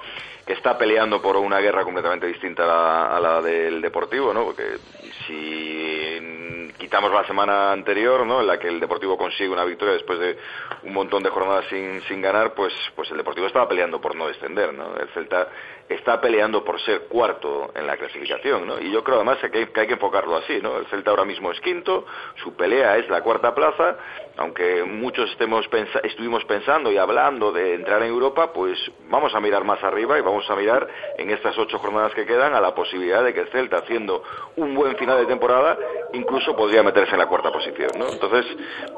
S24: que está peleando por una guerra completamente distinta a la, a la del Deportivo, ¿no? Porque si quitamos la semana anterior, ¿no? En la que el Deportivo consigue una victoria después de un montón de jornadas sin, sin ganar, pues, pues el Deportivo estaba peleando por no descender, ¿no? El Celta está peleando por ser cuarto en la clasificación, ¿no? Y yo creo además que hay, que enfocarlo así, ¿no? El Celta ahora mismo es quinto, su pelea es la cuarta plaza, aunque muchos estemos estuvimos pensando y hablando de entrar en Europa, pues vamos a mirar más arriba y vamos a mirar en estas ocho jornadas que quedan a la posibilidad de que el Celta, haciendo un buen final de temporada, incluso podría meterse en la cuarta posición. Entonces,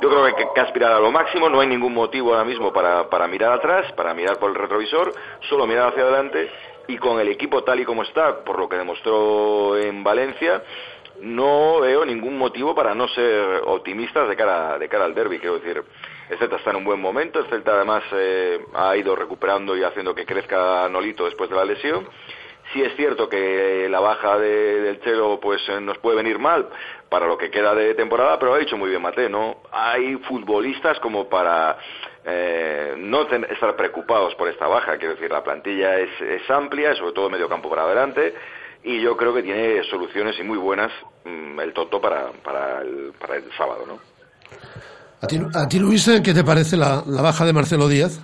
S24: yo creo que hay que, aspirar a lo máximo, no hay ningún motivo ahora mismo para mirar atrás, para mirar por el retrovisor, solo mirar hacia adelante y con el equipo tal y como está, por lo que demostró en Valencia, no veo ningún motivo para no ser optimistas de cara, de cara al derby. Quiero decir, el Celta está en un buen momento, el Celta además eh, ha ido recuperando y haciendo que crezca Nolito después de la lesión. Sí es cierto que la baja de, del Chelo pues eh, nos puede venir mal para lo que queda de temporada, pero ha dicho muy bien Mate, ¿no? Hay futbolistas como para eh, no estar preocupados por esta baja. Quiero decir, la plantilla es, es amplia, sobre todo medio campo para adelante, y yo creo que tiene soluciones y muy buenas mm, el Toto para, para, el, para el sábado, ¿no?
S2: ¿A ti, a ti Luis, qué te parece la, la baja de Marcelo Díaz?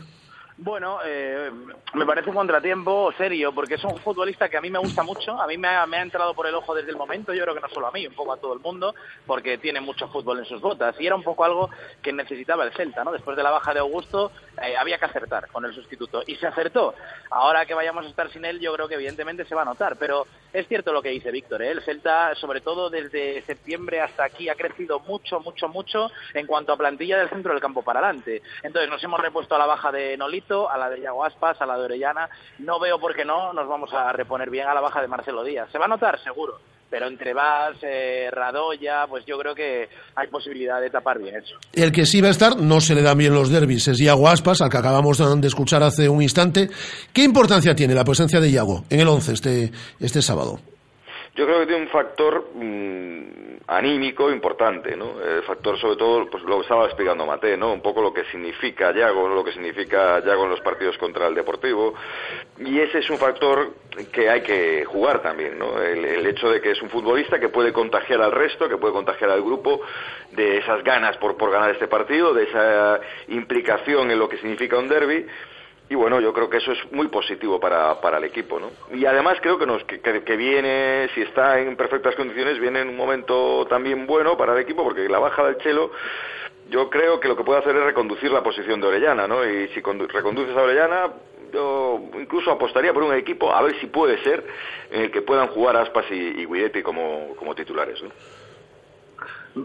S23: Bueno, eh, me parece un contratiempo serio, porque es un futbolista que a mí me gusta mucho, a mí me ha, me ha, entrado por el ojo desde el momento, yo creo que no solo a mí, un poco a todo el mundo, porque tiene mucho fútbol en sus botas, y era un poco algo que necesitaba el Celta, ¿no? Después de la baja de Augusto, eh, había que acertar con el sustituto, y se acertó. Ahora que vayamos a estar sin él, yo creo que evidentemente se va a notar, pero es cierto lo que dice Víctor, ¿eh? el Celta, sobre todo desde septiembre hasta aquí, ha crecido mucho, mucho, mucho en cuanto a plantilla del centro del campo para adelante. Entonces nos hemos repuesto a la baja de Nolito, a la de Yago Aspas, a la de Orellana. No veo por qué no nos vamos a reponer bien a la baja de Marcelo Díaz. Se va a notar, seguro. Pero entre Vaz, eh, Radoya, pues yo creo que hay posibilidad de tapar bien eso.
S2: El que sí va a estar, no se le dan bien los derbis, es Iago Aspas, al que acabamos de escuchar hace un instante. ¿Qué importancia tiene la presencia de Iago en el 11 este, este sábado?
S24: Yo creo que tiene un factor mmm, anímico importante, ¿no? El factor sobre todo, pues lo estaba explicando Mate, ¿no? Un poco lo que significa Yago, lo que significa Yago en los partidos contra el Deportivo. Y ese es un factor que hay que jugar también, ¿no? El, el hecho de que es un futbolista que puede contagiar al resto, que puede contagiar al grupo de esas ganas por, por ganar este partido, de esa implicación en lo que significa un derby y bueno, yo creo que eso es muy positivo para, para el equipo, ¿no? Y además creo que, nos, que, que, viene, si está en perfectas condiciones, viene en un momento también bueno para el equipo, porque la baja del Chelo, yo creo que lo que puede hacer es reconducir la posición de Orellana, ¿no? Y si reconduces a Orellana, yo incluso apostaría por un equipo, a ver si puede ser, en el que puedan jugar Aspas y, y Guidetti como, como titulares, ¿no?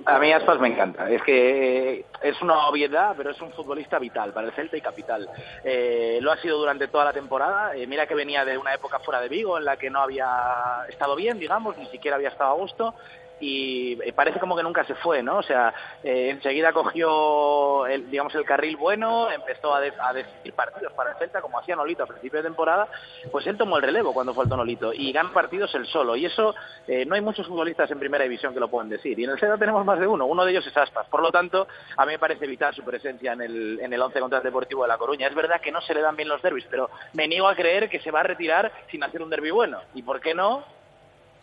S23: A mí Aspas me encanta. Es que es una obviedad, pero es un futbolista vital para el Celta y capital. Eh, lo ha sido durante toda la temporada. Eh, mira que venía de una época fuera de Vigo en la que no había estado bien, digamos, ni siquiera había estado a gusto y parece como que nunca se fue, ¿no? O sea, eh, enseguida cogió, el, digamos, el carril bueno, empezó a, de, a decidir partidos para el Celta, como hacía Nolito a principio de temporada, pues él tomó el relevo cuando faltó Nolito y gana partidos él solo. Y eso eh, no hay muchos futbolistas en primera división que lo pueden decir. Y en el Celta tenemos más de uno, uno de ellos es Aspas. Por lo tanto, a mí me parece vital su presencia en el, en el 11 contra el Deportivo de La Coruña. Es verdad que no se le dan bien los derbis, pero me niego a creer que se va a retirar sin hacer un derbi bueno. ¿Y por qué no?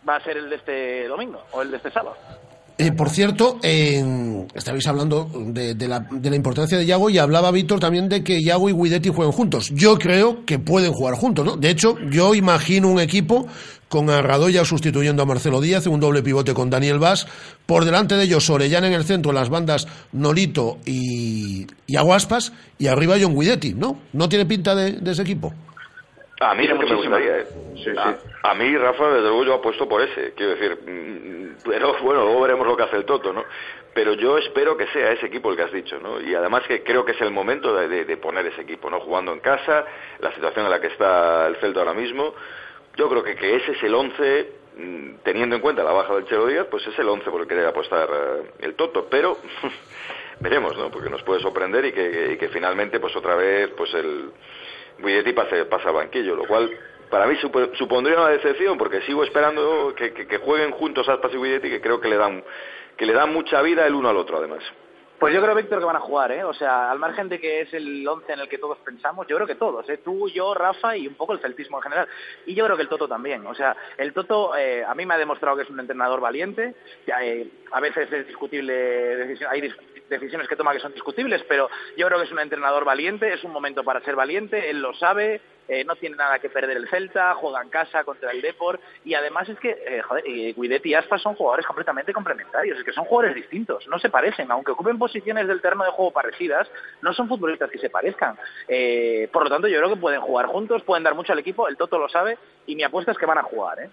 S23: Va a ser el de este domingo o el de este sábado.
S2: Eh, por cierto, eh, estabais hablando de, la, de, la, importancia de Yago y hablaba Víctor también de que Yago y Guidetti jueguen juntos. Yo creo que pueden jugar juntos, ¿no? De hecho, yo imagino un equipo con Arradoya sustituyendo a Marcelo Díaz, un doble pivote con Daniel Vaz, por delante de ellos Orellana en el centro, las bandas Nolito y, Aguaspas, y arriba John Guidetti, ¿no? ¿No tiene pinta de ese equipo?
S24: A mí es que me gustaría. ¿eh? Sí, a, sí. a, mí, Rafa, desde luego yo apuesto por ese. Quiero decir, pero bueno, luego veremos lo que hace el Toto, ¿no? Pero yo espero que sea ese equipo el que has dicho, ¿no? Y además que creo que es el momento de, de, de poner ese equipo, ¿no? Jugando en casa, la situación en la que está el Celta ahora mismo. Yo creo que, que ese es el 11, teniendo en cuenta la baja del Chelo Díaz, pues es el 11 por el que debe apostar uh, el Toto. Pero veremos, ¿no? Porque nos puede sorprender y que, y que finalmente, pues otra vez, pues el Guidetti pasa, pasa banquillo, lo cual para mí sup supondría una decepción porque sigo esperando que, jueguen juntos Aspas y Guidetti que creo que le dan que le dan mucha vida el uno al otro además.
S23: Pues yo creo, Víctor, que van a jugar, ¿eh? O sea, al margen de que es el once en el que todos pensamos, yo creo que todos, ¿eh? Tú, yo, Rafa y un poco el celtismo en general. Y yo creo que el Toto también. O sea, el Toto eh, a mí me ha demostrado que es un entrenador valiente. Eh, a veces es discutible, hay decisiones que toma que son discutibles, pero yo creo que es un entrenador valiente, es un momento para ser valiente, él lo sabe, eh, no tiene nada que perder el Celta, juega en casa contra el Depor y además es que, eh, joder, Guidetti y Aspas son jugadores completamente complementarios, es que son jugadores distintos, no se parecen, aunque ocupen posiciones del terreno de juego parecidas, no son futbolistas que se parezcan. Eh, por lo tanto, yo creo que pueden jugar juntos, pueden dar mucho al equipo, el Toto lo sabe y mi apuesta es que van a jugar, ¿eh?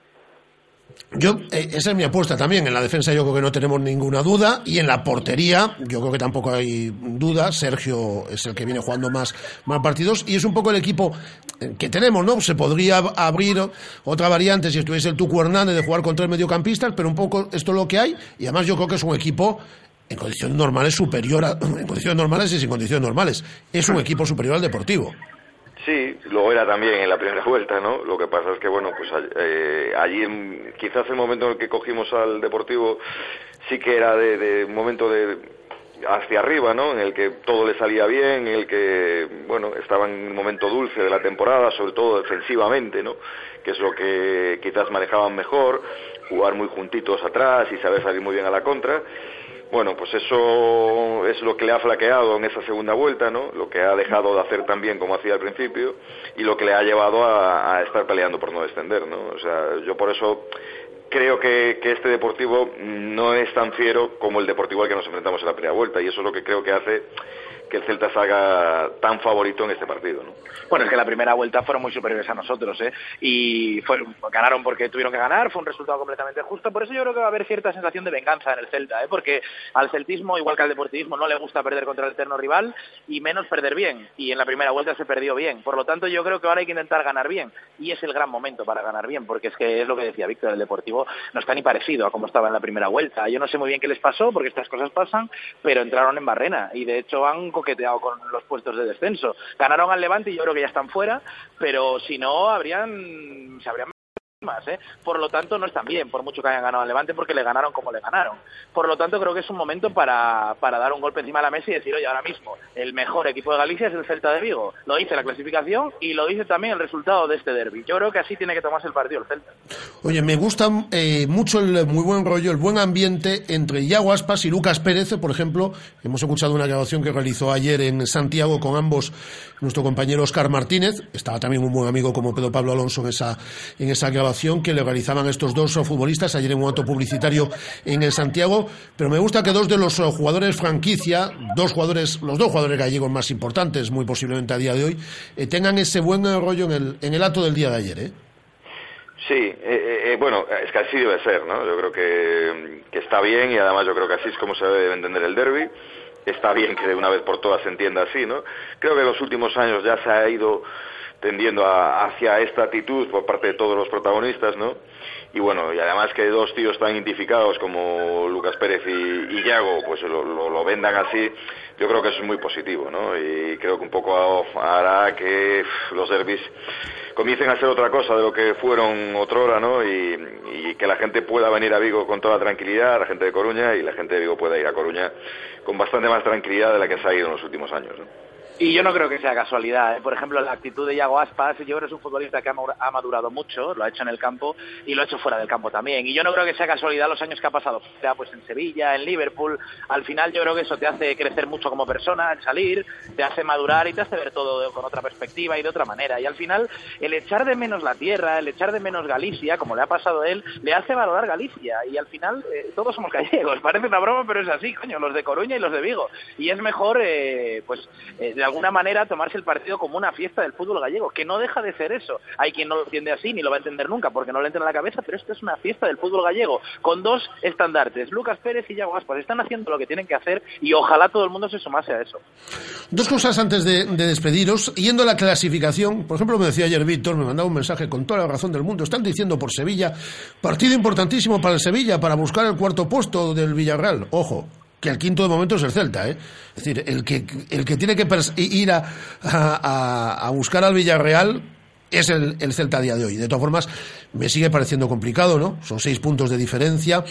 S2: Yo, eh, esa es mi apuesta también. En la defensa yo creo que no tenemos ninguna duda. Y en la portería, yo creo que tampoco hay duda. Sergio es el que viene jugando más, partidos. Y es un poco el equipo que tenemos, ¿no? Se podría abrir otra variante si estuviese el Tucu Hernández de jugar con tres mediocampistas, pero un poco esto es lo que hay. Y además yo creo que es un equipo en condiciones normales superior a, en condiciones normales y sin condiciones normales. Es un equipo superior al Deportivo.
S24: Sí, lo era también en la primera vuelta, ¿no? Lo que pasa es que, bueno, pues eh, allí quizás el momento en el que cogimos al Deportivo sí que era de, de momento de hacia arriba, ¿no? En el que todo le salía bien, en el que, bueno, estaba en un momento dulce de la temporada, sobre todo defensivamente, ¿no? Que es lo que quizás manejaban mejor, jugar muy juntitos atrás y saber salir muy bien a la contra. Bueno, pues eso es lo que le ha flaqueado en esa segunda vuelta, ¿no? Lo que ha dejado de hacer tan bien como hacía al principio y lo que le ha llevado a, a estar peleando por no descender, ¿no? O sea, yo por eso creo que, que, este Deportivo no es tan fiero como el Deportivo al que nos enfrentamos en la primera vuelta y eso es lo que creo que hace que el Celta salga tan favorito en este partido. ¿no?
S23: Bueno, es que la primera vuelta fueron muy superiores a nosotros, ¿eh? Y ganaron porque tuvieron que ganar, fue un resultado completamente justo. Por eso yo creo que va a haber cierta sensación de venganza en el Celta, ¿eh? Porque al celtismo, igual que al deportivismo, no le gusta perder contra el eterno rival y menos perder bien. Y en la primera vuelta se perdió bien. Por lo tanto, yo creo que ahora hay que intentar ganar bien. Y es el gran momento para ganar bien, porque es que es lo que decía Víctor, el Deportivo no está ni parecido a como estaba en la primera vuelta. Yo no sé muy bien qué les pasó, porque estas cosas pasan, pero entraron en barrena y de hecho han coqueteado con los puestos de descenso. Ganaron al Levante y yo creo que ya están fuera, pero si no, habrían, se habrían ¿eh? Por lo tanto, no están bien, por mucho que hayan ganado al Levante, porque le ganaron como le ganaron. Por lo tanto, creo que es un momento para, para dar un golpe encima de la mesa y decir, oye, ahora mismo, el mejor equipo de Galicia es el Celta de Vigo. Lo dice la clasificación y lo dice también el resultado de este derby. Yo creo que así tiene que tomarse el partido el Celta.
S2: Oye, me gusta eh, mucho el muy buen rollo, el buen ambiente entre Iago Aspas y Lucas Pérez, por ejemplo. Hemos escuchado una grabación que realizó ayer en Santiago con ambos, nuestro compañero Oscar Martínez. Estaba también un buen amigo como Pedro Pablo Alonso en esa, en esa grabación que le realizaban estos dos futbolistas ayer en un acto publicitario en el Santiago, pero me gusta que dos de los jugadores franquicia, dos jugadores, los dos jugadores gallegos más importantes, muy posiblemente a día de hoy, eh, tengan ese buen rollo en el, en el acto del día de ayer, ¿eh?
S24: Sí, eh, eh, bueno, es que así debe ser, ¿no? Yo creo que, que, está bien y además yo creo que así es como se debe entender el derby. Está bien que de una vez por todas se entienda así, ¿no? Creo que en los últimos años ya se ha ido tendiendo a, hacia esta actitud por parte de todos los protagonistas, ¿no? Y bueno, y además que dos tíos tan identificados como Lucas Pérez y, y Yago, pues lo, lo, lo, vendan así, yo creo que eso es muy positivo, ¿no? Y creo que un poco hará que los derbis comiencen a ser otra cosa de lo que fueron otrora, ¿no? Y, y que la gente pueda venir a Vigo con toda tranquilidad, la gente de Coruña, y la gente de Vigo pueda ir a Coruña con bastante más tranquilidad de la que se ha ido en los últimos años, ¿no?
S23: Y yo no creo que sea casualidad. ¿eh? Por ejemplo, la actitud de Iago Aspas, yo creo que es un futbolista que ha madurado mucho, lo ha hecho en el campo y lo ha hecho fuera del campo también. Y yo no creo que sea casualidad los años que ha pasado, sea pues en Sevilla, en Liverpool. Al final yo creo que eso te hace crecer mucho como persona, en salir, te hace madurar y te hace ver todo con otra perspectiva y de otra manera. Y al final, el echar de menos la tierra, el echar de menos Galicia, como le ha pasado a él, le hace valorar Galicia. Y al final, eh, todos somos gallegos. Parece una broma, pero es así, coño, los de Coruña y los de Vigo. Y es mejor, eh, pues, eh, de alguna manera tomar el partido como una fiesta del fútbol gallego, que no deja de ser eso. Hay quien no lo entiende así ni lo va a entender nunca porque no le entra en la cabeza, pero esto es una fiesta del fútbol gallego, con dos estandartes, Lucas Pérez y Yago Aspas. Están haciendo lo que tienen que hacer y ojalá todo el mundo se sumase a eso.
S2: Dos cosas antes de, de despediros. Yendo a la clasificación, por ejemplo, me decía ayer Víctor, me mandaba un mensaje con toda la razón del mundo. Están diciendo por Sevilla, partido importantísimo para el Sevilla, para buscar el cuarto puesto del Villarreal. Ojo, que el quinto de momento es el Celta, ¿eh? Es decir, el que, el que tiene que ir a, a, buscar al Villarreal es el, el, Celta a día de hoy. De todas formas, me sigue pareciendo complicado, ¿no? Son seis puntos de diferencia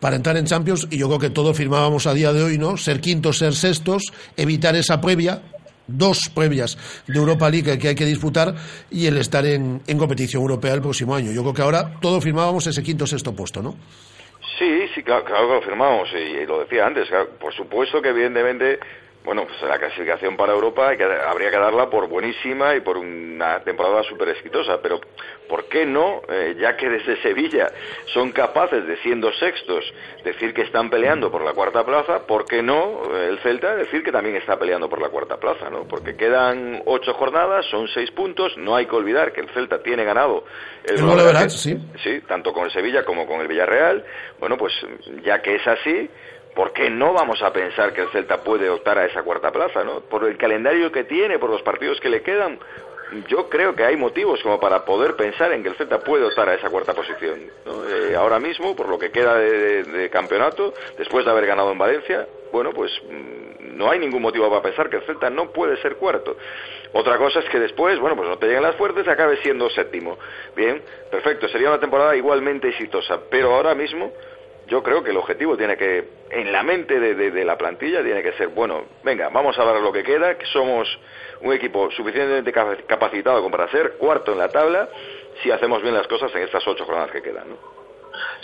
S2: para entrar en Champions y yo creo que todos firmábamos a día de hoy, ¿no? Ser quintos, ser sextos, evitar esa previa, dos previas de Europa League que hay que disputar y el estar en, en competición europea el próximo año. Yo creo que ahora todos firmábamos ese quinto, sexto puesto, ¿no?
S24: Sí, sí, claro, que lo firmamos y, y lo decía antes. Claro, por supuesto que evidentemente, bueno, pues la clasificación para Europa hay que, habría que darla por buenísima y por una temporada súper exitosa, pero ¿por qué no, eh, ya que desde Sevilla son capaces de siendo sextos decir que están peleando por la cuarta plaza, ¿por qué no eh, el Celta decir que también está peleando por la cuarta plaza, ¿no? Porque quedan ocho jornadas, son seis puntos, no hay que olvidar que el Celta tiene ganado
S2: el, Verás, sí.
S24: sí, tanto con el Sevilla como con el Villarreal. Bueno, pues ya que es así, ¿por qué no vamos a pensar que el Celta puede optar a esa cuarta plaza, ¿no? Por el calendario que tiene, por los partidos que le quedan, yo creo que hay motivos como para poder pensar en que el Celta puede optar a esa cuarta posición. Eh, ahora mismo, por lo que queda de, campeonato, después de haber ganado en Valencia, bueno, pues mm, no hay ningún motivo para pensar que el Celta no puede ser cuarto. Otra cosa es que después, bueno, pues no te lleguen las fuerzas y acabe siendo séptimo. Bien, perfecto, sería una temporada igualmente exitosa, pero ahora mismo yo creo que el objetivo tiene que, en la mente de, la plantilla, tiene que ser, bueno, venga, vamos a dar lo que queda, que somos un equipo suficientemente capacitado como para ser cuarto en la tabla si hacemos bien las cosas en estas ocho jornadas que quedan, ¿no?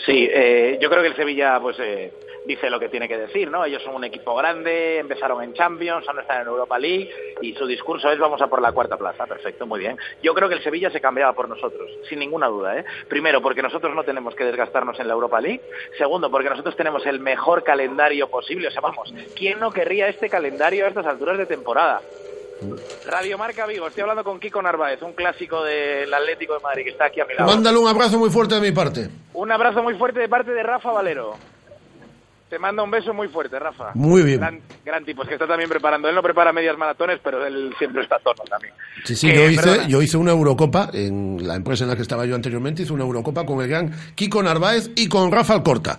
S23: Sí, eh, yo creo que el Sevilla, pues eh, dice lo que tiene que decir, ¿no? Ellos son un equipo grande, empezaron en Champions, ahora están en Europa League y su discurso es vamos a por la cuarta plaza. Perfecto, muy bien. Yo creo que el Sevilla se cambiaba por nosotros, sin ninguna duda, ¿eh? Primero, porque nosotros no tenemos que desgastarnos en la Europa League. Segundo, porque nosotros tenemos el mejor calendario posible. O sea, vamos, ¿quién no querría este calendario a estas alturas de temporada? Radio Marca Vigo, estoy hablando con Kiko Narváez, un clásico del Atlético de Madrid que está aquí a mi lado.
S2: Mándale un abrazo muy fuerte de mi parte.
S23: Un abrazo muy fuerte de parte de Rafa Valero. Te manda un beso muy fuerte, Rafa.
S2: Muy bien.
S23: Gran, tipo, es que está también preparando. Él no prepara medias maratones, pero él siempre está a tono también.
S2: Sí, sí, yo hice, yo hice una Eurocopa en la empresa en la que estaba yo anteriormente, hice una Eurocopa con el gran Kiko Narváez y con Rafa Alcorta.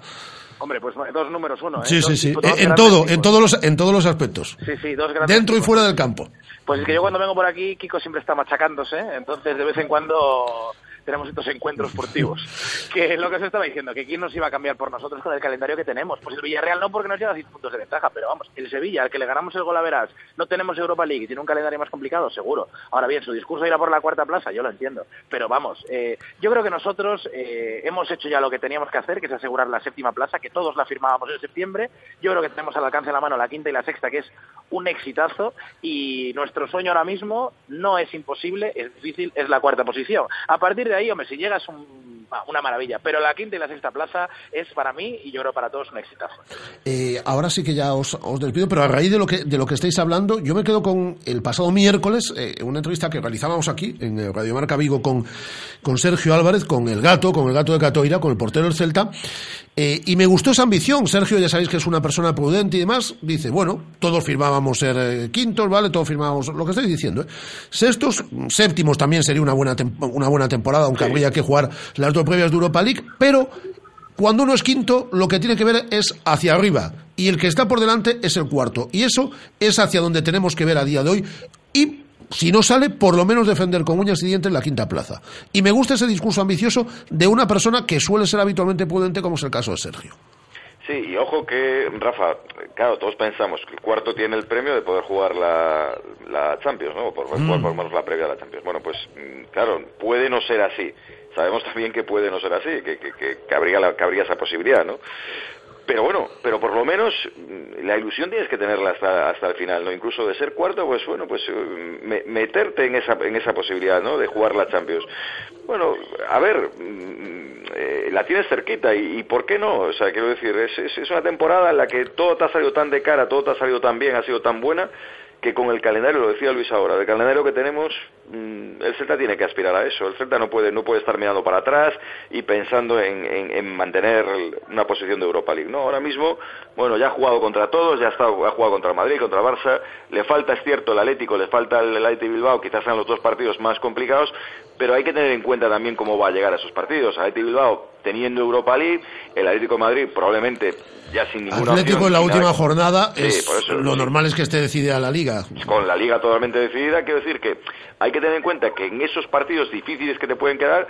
S23: Hombre, pues dos números uno. ¿eh?
S2: Sí, sí, sí. en todo, en todos los, en todos los aspectos.
S23: Sí, sí, dos grandes
S2: Dentro y fuera del campo.
S23: Pues es que yo cuando vengo por aquí, Kiko siempre está machacándose, entonces de vez en cuando tenemos estos encuentros sportivos. que es lo que se estaba diciendo, que quién nos iba a cambiar por nosotros con el calendario que tenemos. Pues el Villarreal no, porque nos lleva 10 puntos de ventaja, pero vamos, el Sevilla, al que le ganamos el gol a Verás, no tenemos Europa League y tiene un calendario más complicado, seguro. Ahora bien, su discurso irá por la cuarta plaza, yo lo entiendo. Pero vamos, eh, yo creo que nosotros eh, hemos hecho ya lo que teníamos que hacer, que es asegurar la séptima plaza, que todos la firmábamos en septiembre. Yo creo que tenemos al alcance de la mano la quinta y la sexta, que es un exitazo. Y nuestro sueño ahora mismo no es imposible, es difícil, es la cuarta posición. A partir de ahí, hombre, si llegas una maravilla. Pero la quinta y la sexta plaza es para mí y yo creo para todos un exitazo.
S2: Eh, ahora sí que ya os, despido, pero a raíz de lo que de lo que estáis hablando, yo me quedo con el pasado miércoles, eh, una entrevista que realizábamos aquí en Radio Marca Vigo con, con Sergio Álvarez, con el gato, con el gato de Catoira, con el portero del Celta, eh, y me gustó esa ambición. Sergio, ya sabéis que es una persona prudente y demás. Dice, bueno, todos firmábamos ser eh, quintos, ¿vale? Todos firmábamos lo que estáis diciendo. ¿eh? Sextos, séptimos también sería una buena, una buena temporada, aunque habría que jugar las dos previas de Europa League. Pero cuando uno es quinto, lo que tiene que ver es hacia arriba. Y el que está por delante es el cuarto. Y eso es hacia donde tenemos que ver a día de hoy. Y si no sale, por lo menos defender con uñas y dientes la quinta plaza. Y me gusta ese discurso ambicioso de una persona que suele ser habitualmente prudente, como es el caso de Sergio.
S24: Sí, y ojo que, Rafa, claro, todos pensamos que el cuarto tiene el premio de poder jugar la, la Champions, ¿no? Por, mm. por, por, la previa de la Champions. Bueno, pues, mm, claro, puede no ser así. Sabemos también que puede no ser así, que, que, que, habría, que habría esa posibilidad, ¿no? Pero bueno, pero por lo menos mm, la ilusión tienes que tenerla hasta, hasta el final, ¿no? Incluso de ser cuarto, pues bueno, pues eh, meterte en esa, en esa posibilidad, ¿no? De jugar la Champions. Bueno, a ver, mm, eh, la tienes cerquita y, ¿por qué no? O sea, quiero decir, es, es, es una temporada en la que todo te ha salido tan de cara, todo te ha salido tan bien, ha sido tan buena, que con el calendario, lo decía Luis ahora, del calendario que tenemos, mm, el Celta tiene que aspirar a eso. El Celta no puede, no puede estar mirando para atrás y pensando en, mantener una posición de Europa League. No, ahora mismo, bueno, ya ha jugado contra todos, ya ha, estado, ha jugado contra el Madrid, contra el Barça, le falta, es cierto, el Atlético, le falta el Athletic Bilbao, quizás sean los dos partidos más complicados, pero hay que tener en cuenta también cómo va a llegar a esos partidos. Athletic Bilbao teniendo Europa League, el Atlético de Madrid probablemente ya sin ninguna
S2: Atlético en la última jornada, es, lo normal es que esté decidida la Liga.
S24: Con la Liga totalmente decidida, quiero decir que hay que tener en cuenta que en esos partidos difíciles que te pueden quedar,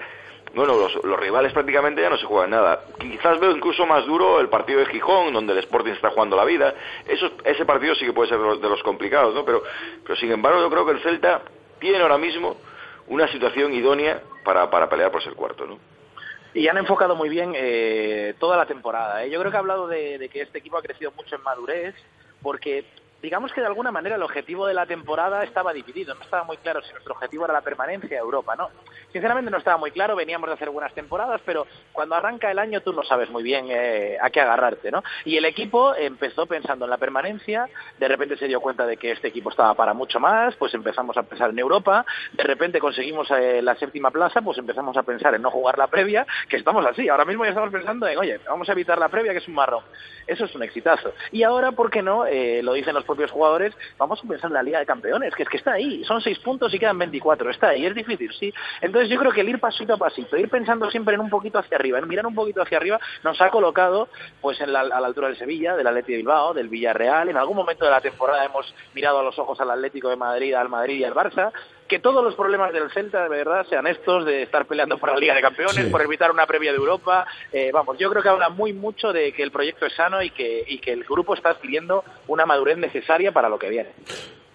S24: bueno, los, rivales prácticamente ya no se juegan nada. Quizás veo incluso más duro el partido de Gijón, donde el Sporting está jugando la vida. Eso, ese partido sí que puede ser de los, complicados, ¿no? Pero, pero sin embargo yo creo que el Celta tiene ahora mismo una situación idónea para, para pelear por ser cuarto, ¿no?
S23: Y han enfocado muy bien eh, toda la temporada. ¿eh? Yo creo que ha hablado de, que este equipo ha crecido mucho en madurez, porque digamos que de alguna manera el objetivo de la temporada estaba dividido, no estaba muy claro si nuestro objetivo era la permanencia a Europa, ¿no? Sinceramente no estaba muy claro, veníamos de hacer buenas temporadas, pero cuando arranca el año tú no sabes muy bien eh, a qué agarrarte, ¿no? Y el equipo empezó pensando en la permanencia, de repente se dio cuenta de que este equipo estaba para mucho más, pues empezamos a pensar en Europa, de repente conseguimos eh, la séptima plaza, pues empezamos a pensar en no jugar la previa, que estamos así, ahora mismo ya estamos pensando en, oye, vamos a evitar la previa, que es un marrón. Eso es un exitazo. Y ahora, ¿por qué no? Eh, lo dicen los propios jugadores, vamos a pensar en la Liga de Campeones, que es que está ahí, son seis puntos y quedan 24, está ahí, es difícil, sí. Entonces yo creo que el ir pasito a pasito, ir pensando siempre en un poquito hacia arriba, en mirar un poquito hacia arriba, nos ha colocado pues en la, a la altura del Sevilla, del Atleti de Bilbao, del Villarreal, en algún momento de la temporada hemos mirado a los ojos al Atlético de Madrid, al Madrid y al Barça, que todos los problemas del Celta de verdad sean estos de estar peleando por la Liga de Campeones, por evitar una previa de Europa. Eh, vamos, yo creo que habla muy mucho de que el proyecto es sano y que, y que el grupo está adquiriendo una madurez necesaria para lo que viene.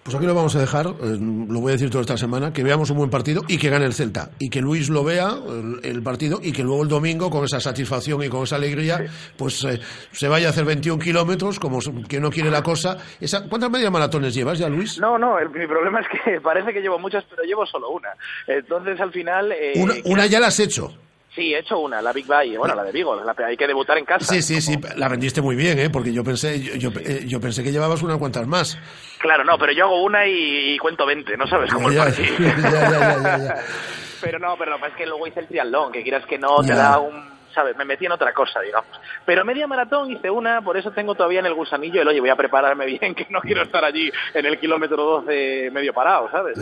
S2: Pues aquí lo vamos a dejar, eh, lo voy a decir toda esta semana, que veamos un buen partido y que gane el Celta. Y que Luis lo vea, el, el partido, y que luego el domingo, con esa satisfacción y con esa alegría, pues eh, se vaya a hacer 21 kilómetros, como que no quiere la cosa. Esa, ¿Cuántas media maratones llevas ya, Luis?
S23: No, no, el, mi problema es que parece que llevo muchas, pero llevo solo una. Entonces, al final... Eh,
S2: una, una ya la has hecho.
S23: Sí, he hecho una, la Big Bay, bueno, la de Vigo, la, hay que debutar en casa.
S2: Sí, sí, sí, la vendiste muy bien, ¿eh? Porque yo pensé, yo, yo, eh, yo pensé que llevabas unas cuantas más.
S23: Claro, no, pero yo hago una y, y cuento 20, no sabes cómo
S2: Ya,
S23: es
S2: ya.
S23: Pero no, pero es que luego hice el triatlón, que quieras que no, te da un... ¿Sabes? Me metí en otra cosa, digamos. Pero media maratón hice una, por eso tengo todavía en el gusanillo el, oye, voy a prepararme bien, que no quiero estar allí en el kilómetro 12 medio parado, ¿sabes?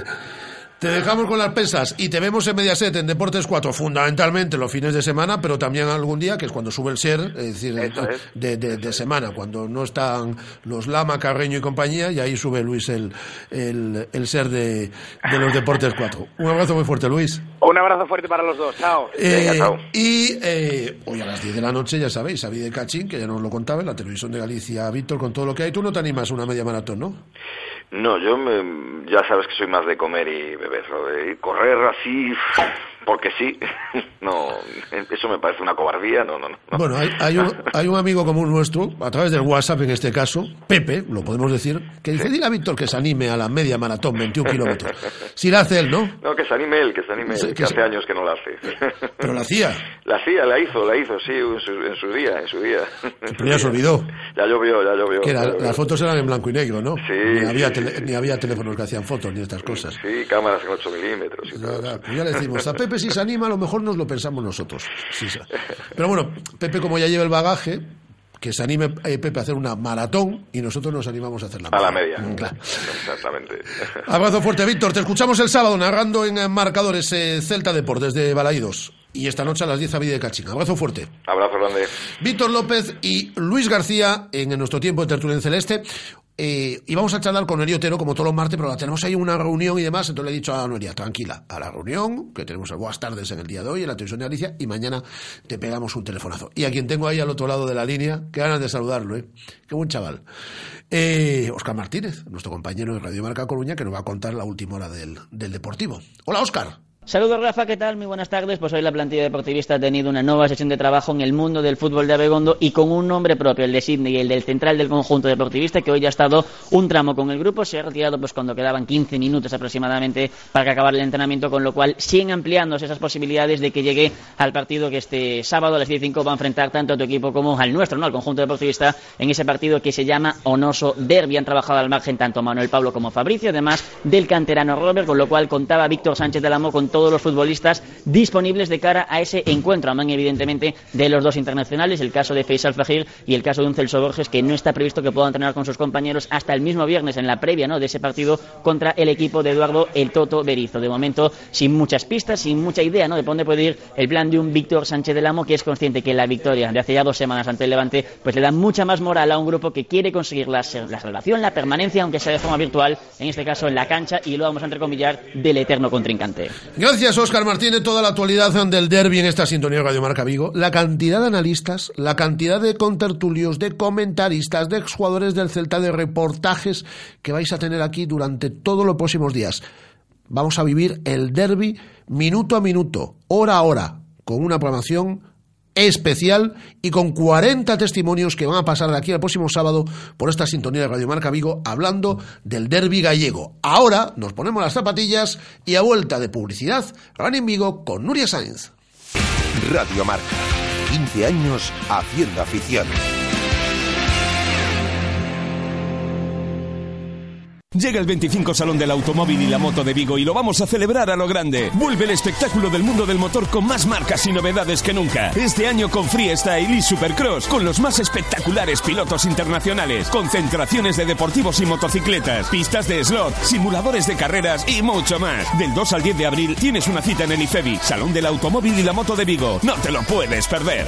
S2: Te dejamos con las pesas y te vemos en Mediaset, en Deportes 4, fundamentalmente los fines de semana, pero también algún día, que es cuando sube el ser, es decir,
S23: es.
S2: de, de- de semana, cuando no están los Lama, Carreño y compañía, y ahí sube Luis el, el, el ser de, de los Deportes 4. Un abrazo muy fuerte, Luis.
S23: Un abrazo fuerte para los dos, chao.
S2: Eh, y eh, hoy a las 10 de la noche, ya sabéis, a de Cachín, que ya nos lo contaba en la televisión de Galicia, Víctor, con todo lo que hay. Tú no te animas a una media maratón, ¿no?
S24: No, yo me- ya sabes que soy más de comer y beber. Lo de correr así, porque sí, no, eso me parece una cobardía, no, no, no. no.
S2: Bueno, hay, hay, un, hay un amigo común nuestro, a través del WhatsApp en este caso, Pepe, lo podemos decir, que dice, dile a Víctor que se anime a la media maratón, 21 kilómetros. Si la hace él, ¿no?
S24: No, que se anime él, que se anime él,
S2: que
S24: hace años que no la hace.
S2: Pero la hacía.
S24: La hacía, la hizo, la hizo, sí, en su, en su día, en su día.
S2: Pero ya se olvidó.
S24: Ya llovió, ya llovió.
S2: Que la-
S24: ya llovió.
S2: las fotos eran en blanco y negro, ¿no?
S24: Sí,
S2: ni, había
S24: sí,
S2: tele- ni había teléfonos que hacían fotos ni estas cosas.
S24: Sí, cámaras en 8 milímetros y todo.
S2: Pues ya le decimos, a Pepe si se anima, a lo mejor nos lo pensamos nosotros. Pero bueno, Pepe como ya lleva el bagaje, que se anime eh, Pepe a hacer una maratón y nosotros nos animamos a hacer la
S24: A la media.
S2: Mm, claro.
S24: Exactamente.
S2: Abrazo fuerte, Víctor. Te escuchamos el sábado narrando en marcadores eh, Celta Deportes de Balaídos. Y esta noche a las 10 a Vida de Cachín. Abrazo fuerte.
S24: Abrazo grande.
S2: Víctor López y Luis García en nuestro tiempo de tertulia en celeste. Eh, y vamos a charlar con Neri Otero como todos los martes, pero la tenemos ahí una reunión y demás. Entonces le he dicho a Noelia, tranquila, a la reunión, que tenemos Buenas tardes en el día de hoy en la televisión de Galicia, y mañana te pegamos un telefonazo. Y a quien tengo ahí al otro lado de la línea, qué ganas de saludarlo, ¿eh? Qué buen chaval. Eh, Oscar Martínez, nuestro compañero de Radio Marca Coruña, que nos va a contar la última hora del, del Deportivo. Hola, Oscar.
S25: Saludos Rafa, ¿qué tal? Muy buenas tardes. Pues hoy la plantilla deportivista ha tenido una nueva sesión de trabajo en el mundo del fútbol de Abegondo y con un nombre propio, el de Sydney y el del central del conjunto deportivista, que hoy ya ha estado un tramo con el grupo. Se ha retirado pues cuando quedaban 15 minutos aproximadamente para que acabara el entrenamiento, con lo cual siguen ampliándose esas posibilidades de que llegue al partido que este sábado a las 15 va a enfrentar tanto a tu equipo como al nuestro, ¿no? Al conjunto deportivista en ese partido que se llama Onoso Derby. Han trabajado al margen tanto Manuel Pablo como Fabricio, además del canterano Robert, con lo cual contaba Víctor Sánchez del Amo con todos los futbolistas disponibles de cara a ese encuentro, amén evidentemente de los dos internacionales, el caso de Faisal Fajir y el caso de un Celso Borges que no está previsto que pueda entrenar con sus compañeros hasta el mismo viernes en la previa de ese partido contra el equipo de Eduardo El Toto Berizo. De momento, sin muchas pistas, sin mucha idea ¿no? de dónde puede ir el plan de un Víctor Sánchez del Amo que es consciente que la victoria de hace ya dos semanas ante el Levante pues le da mucha más moral a un grupo que quiere conseguir la, la salvación, la permanencia, aunque sea de forma virtual, en este caso en la cancha, y lo vamos a entrecomillar del eterno contrincante.
S2: Óscar Martínez. Toda la actualidad del derby en esta sintonía de Radio Marca Vigo. La cantidad de analistas, la cantidad de contertulios, de comentaristas, de exjugadores del Celta, de reportajes que vais a tener aquí durante todos los próximos días. Vamos a vivir el derby minuto a minuto, hora a hora, con una programación especial y con 40 testimonios que van a pasar de aquí al próximo sábado por esta sintonía de Radio Marca Vigo hablando del derby gallego. Ahora nos ponemos las zapatillas y a vuelta de publicidad, Running Vigo con Nuria Sainz.
S1: Radio Marca, 15 años haciendo afición.
S18: Llega el 25 Salón del Automóvil y la Moto de Vigo y lo vamos a celebrar a lo grande. Vuelve el espectáculo del mundo del motor con más marcas y novedades que nunca. Este año con Freestyle y Supercross, con los más espectaculares pilotos internacionales, concentraciones de deportivos y motocicletas, pistas de slot, simuladores de carreras y mucho más. Del 2 al 10 de abril tienes una cita en el IFEBI, Salón del Automóvil y la Moto de Vigo. No te lo puedes perder.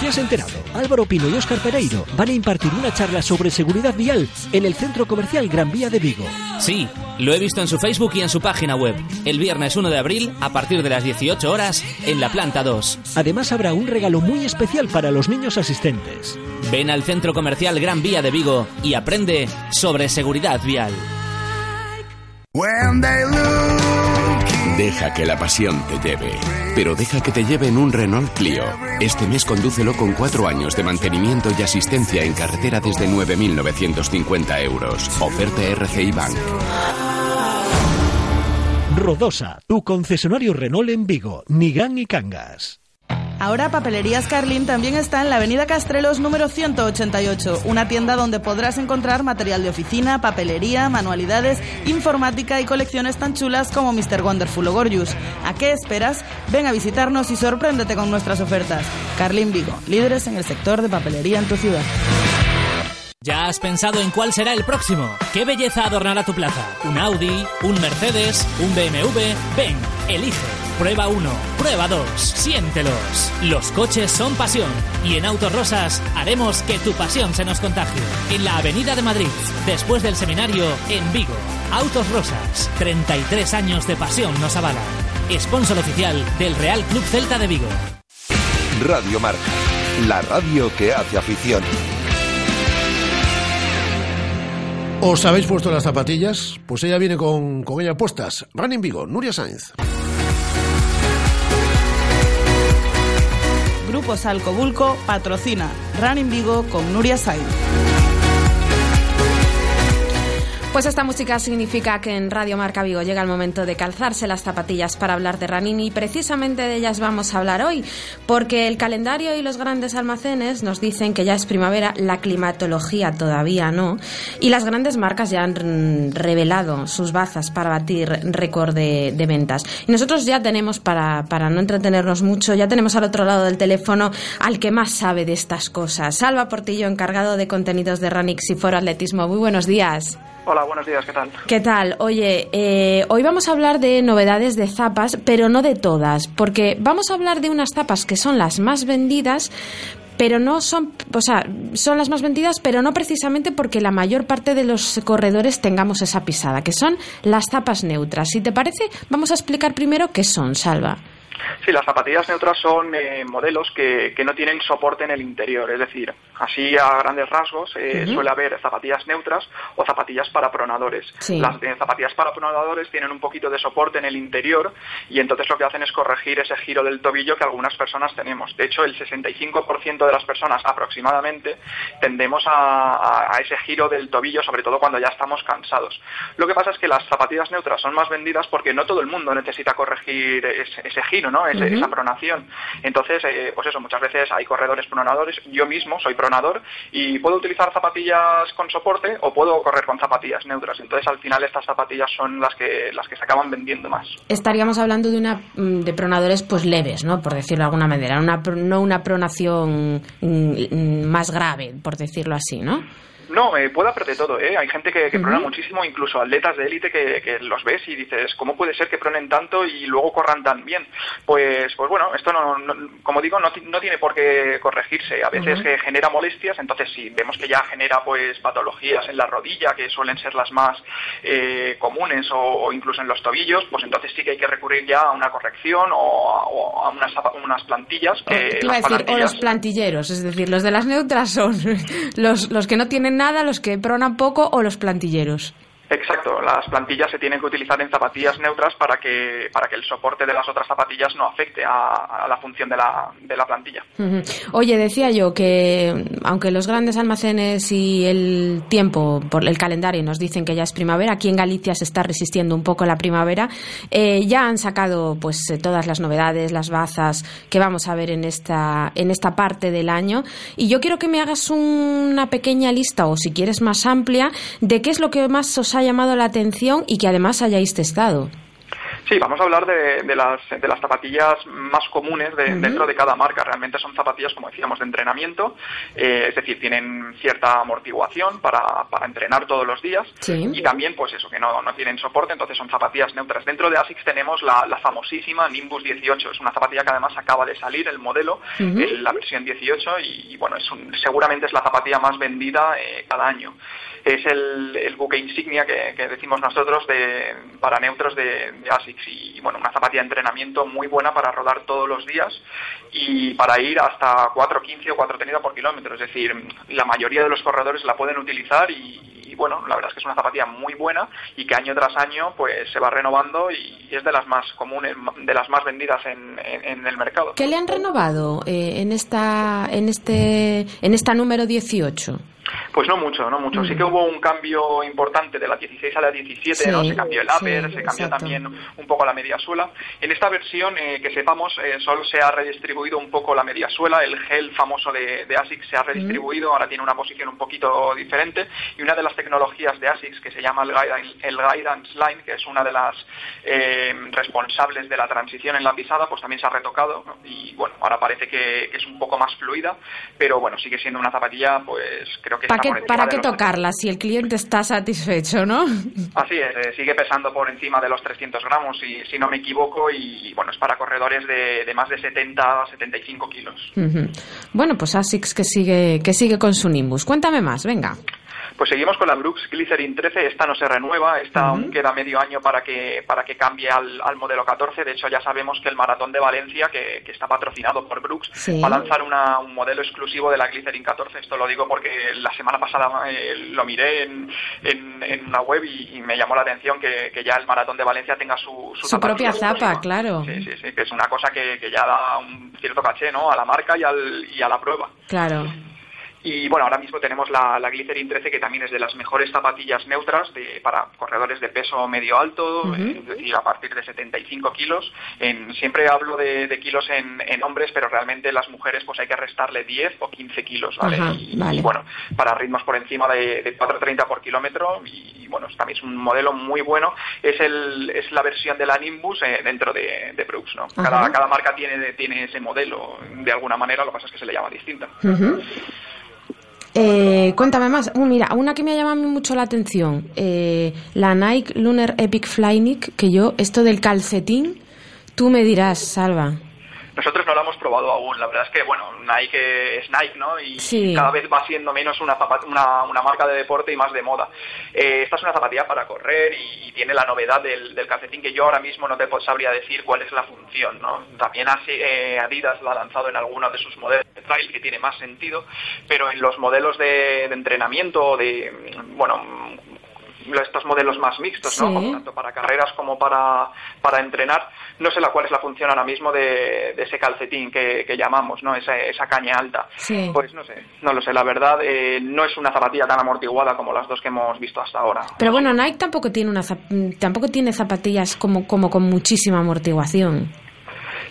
S3: ¿Te has enterado? Álvaro Pino y Óscar Pereiro van a impartir una charla sobre seguridad vial en el Centro Comercial Gran Vía de Vigo.
S4: Sí, lo he visto en su Facebook y en su página web. El viernes 1 de abril, a partir de las 18 horas, en la planta 2.
S3: Además habrá un regalo muy especial para los niños asistentes.
S4: Ven al Centro Comercial Gran Vía de Vigo y aprende sobre seguridad vial.
S26: Deja que la pasión te lleve, pero deja que te lleve en un Renault Clio. Este mes condúcelo con cuatro años de mantenimiento y asistencia en carretera desde 9.950 euros. Oferta RCI Bank.
S3: Rodosa, tu concesionario Renault en Vigo, Nigán y Cangas.
S6: Ahora Papelerías Carlín también está en la Avenida Castrelos número 188, una tienda donde podrás encontrar material de oficina, papelería, manualidades, informática y colecciones tan chulas como Mr. Wonderful o Gorgeous. ¿A qué esperas? Ven a visitarnos y sorpréndete con nuestras ofertas. Carlín Vigo, líderes en el sector de papelería en tu ciudad.
S4: ¿Ya has pensado en cuál será el próximo? ¿Qué belleza adornará tu plaza? ¿Un Audi? ¿Un Mercedes? ¿Un BMW? Ven, elige. Prueba 1, prueba 2, siéntelos. Los coches son pasión y en Autos Rosas haremos que tu pasión se nos contagie. En la Avenida de Madrid, después del seminario, en Vigo. Autos Rosas, 33 años de pasión nos avalan. Sponsor oficial del Real Club Celta de Vigo.
S1: Radio Marca, la radio que hace afición.
S2: ¿Os habéis puesto las zapatillas? Pues ella viene con, con ella puestas. Running Vigo, Nuria Sainz.
S6: Grupo Salcobulco patrocina Running Vigo con Nuria Sainz.
S27: Pues esta música significa que en Radio Marca Vigo llega el momento de calzarse las zapatillas para hablar de running y precisamente de ellas vamos a hablar hoy, porque el calendario y los grandes almacenes nos dicen que ya es primavera, la climatología todavía no, y las grandes marcas ya han revelado sus bazas para batir récord de, de ventas. Y nosotros ya tenemos, para, para no entretenernos mucho, ya tenemos al otro lado del teléfono al que más sabe de estas cosas. Salva Portillo, encargado de contenidos de Ranix y Foro Atletismo. Muy buenos días.
S28: Hola, buenos días, ¿qué tal?
S27: ¿Qué tal? Oye, eh, hoy vamos a hablar de novedades de zapas, pero no de todas, porque vamos a hablar de unas zapas que son las más vendidas, pero no son, o sea, son las más vendidas, pero no precisamente porque la mayor parte de los corredores tengamos esa pisada, que son las zapas neutras. Si te parece, vamos a explicar primero qué son, Salva.
S28: Sí, las zapatillas neutras son eh, modelos que, que, no tienen soporte en el interior, es decir, así a grandes rasgos eh, uh -huh. suele haber zapatillas neutras o zapatillas para pronadores.
S27: Sí.
S28: Las eh, zapatillas para pronadores tienen un poquito de soporte en el interior y entonces lo que hacen es corregir ese giro del tobillo que algunas personas tenemos. De hecho, el 65% de las personas aproximadamente tendemos a, a, a ese giro del tobillo, sobre todo cuando ya estamos cansados. Lo que pasa es que las zapatillas neutras son más vendidas porque no todo el mundo necesita corregir ese, ese giro, ¿no? Ese, uh -huh. Esa pronación. Entonces, eh, pues eso, muchas veces hay corredores pronadores. Yo mismo soy pronador y puedo utilizar zapatillas con soporte o puedo correr con zapatillas neutras. Entonces, al final estas zapatillas son las que las que se acaban vendiendo más.
S27: Estaríamos hablando de una de pronadores pues leves, ¿no? Por decirlo de alguna manera, una no una pronación más grave, por decirlo así, ¿no?
S28: No, eh, puede haber de todo, ¿eh? Hay gente que, que prona muchísimo, incluso atletas de élite que, que los ves y dices, ¿cómo puede ser que pronen tanto y luego corran tan bien? Pues, pues bueno, esto no, no- como digo, no, no tiene por qué corregirse. A veces eh, genera molestias, entonces si vemos que ya genera pues patologías en la rodilla, que suelen ser las más eh, comunes, o, o incluso en los tobillos, pues entonces sí que hay que recurrir ya a una corrección o a, o a unas, unas plantillas. Que
S27: Te iba a
S28: las
S27: decir, o los plantilleros, es decir, los de las neutras son los, los que no tienen nada, los que pronan poco o los plantilleros.
S28: Exacto, las plantillas se tienen que utilizar en zapatillas neutras para que, para que el soporte de las otras zapatillas no afecte a, la función de la, de la plantilla.
S27: Oye, decía yo que aunque los grandes almacenes y el tiempo, por el calendario nos dicen que ya es primavera, aquí en Galicia se está resistiendo un poco la primavera, eh, ya han sacado pues eh, todas las novedades, las bazas que vamos a ver en esta, en esta parte del año. Y yo quiero que me hagas una pequeña lista, o si quieres más amplia, de qué es lo que más os ha llamado la atención y que además hayáis testado.
S28: Sí, vamos a hablar de, de las, de las zapatillas más comunes de- dentro de cada marca. Realmente son zapatillas, como decíamos, de entrenamiento, eh, es decir, tienen cierta amortiguación para, para entrenar todos los días
S27: Sí.
S28: y también, pues eso, que no, no tienen soporte, entonces son zapatillas neutras. Dentro de ASICS tenemos la, la famosísima Nimbus 18, es una zapatilla que además acaba de salir el modelo, el- la versión 18 y, y, bueno, es un- seguramente es la zapatilla más vendida eh, cada año. Es el, el buque insignia que, que decimos nosotros de, para neutros de, de Y bueno, una zapatilla de entrenamiento muy buena para rodar todos los días y para ir hasta 4.15 o 4.30 por kilómetro. Es decir, la mayoría de los corredores la pueden utilizar y, bueno, la verdad es que es una zapatilla muy buena y que año tras año pues se va renovando y es de las más comunes, de las más vendidas en, en- en el mercado.
S27: ¿Qué le han renovado eh, en esta en este en esta número 18?
S28: Pues no mucho, no mucho. Sí que hubo un cambio importante de la 16 a la 17, ¿no?
S27: Sí,
S28: Se cambió el
S27: sí,
S28: upper, se cambió
S27: exacto.
S28: también un poco la media suela. En esta versión, eh, que sepamos, eh, solo se ha redistribuido un poco la media suela. El gel famoso de, de ASICS se ha redistribuido, ahora tiene una posición un poquito diferente. Y una de las tecnologías de ASICS, que se llama el Guidance, el guidance Line, que es una de las eh, responsables de la transición en la pisada, pues también se ha retocado. ¿no? Y bueno, ahora parece que, que es un poco más fluida, pero bueno, sigue siendo una zapatilla, pues creo que
S27: ¿Para qué, para qué tocarla si el cliente está satisfecho, no?
S28: Así es, eh, sigue pesando por encima de los 300 gramos, si, si no me equivoco, y bueno, es para corredores de, de más de 70 a 75 kilos.
S27: Ujú. Bueno, pues ASICS que sigue que sigue con su Nimbus. Cuéntame más, venga.
S28: Pues seguimos con la Brooks Glycerin 13, esta no se renueva, esta aún queda medio año para que, para que cambie al, al modelo 14, de hecho ya sabemos que el Maratón de Valencia, que, que está patrocinado por Brooks,
S27: Sí.
S28: va a lanzar una- un modelo exclusivo de la Glycerin 14, esto lo digo porque la semana pasada eh, lo miré en, en, en una web y, y me llamó la atención que, que ya el Maratón de Valencia tenga su, su,
S27: Su propia zapa, claro.
S28: Sí, sí, sí, que es una cosa que, que ya da un cierto caché ¿no? a la marca y, al, y a la prueba.
S27: Claro.
S28: Y bueno, ahora mismo tenemos la, la Glycerin 13, que también es de las mejores zapatillas neutras de, para corredores de peso medio alto, eh, es decir, a partir de 75 kilos. En, siempre hablo de, de kilos en, en hombres, pero realmente las mujeres pues hay que restarle 10 o 15 kilos, ¿vale?
S27: Ajá,
S28: y,
S27: vale.
S28: y, bueno, para ritmos por encima de, de 4.30 por kilómetro y, bueno, también es un modelo muy bueno. Es, el, es la versión de la Nimbus eh, dentro de, de Brooks, ¿no? Cada, cada marca tiene, tiene ese modelo de alguna manera, lo que pasa es que se le llama distinta.
S27: Ujú. Eh, cuéntame más. Uh, mira, una que me ha llamado mucho la atención, eh, la Nike Lunar Epic Flyknit, que yo, esto del calcetín, tú me dirás, Salva.
S28: Nosotros no probado aún, la verdad es que, bueno, Nike es Nike, ¿no? Y
S27: Sí.
S28: cada vez va siendo menos una, una, una marca de deporte y más de moda. Eh, esta es una zapatilla para correr y, y tiene la novedad del, del calcetín que yo ahora mismo no te sabría decir cuál es la función, ¿no? También así, eh, Adidas la ha lanzado en algunos de sus modelos de trail que tiene más sentido, pero en los modelos de, de entrenamiento o de, bueno, estos modelos más mixtos, ¿no?
S27: Sí.
S28: Tanto para carreras como para, para entrenar. No sé la cuál es la función ahora mismo de, de ese calcetín que, que llamamos, ¿no? Esa, esa caña alta.
S27: Sí.
S28: Pues no sé, no lo sé. La verdad, eh, no es una zapatilla tan amortiguada como las dos que hemos visto hasta ahora.
S27: Pero bueno, Nike tampoco tiene una tampoco tiene zapatillas como, como con muchísima amortiguación.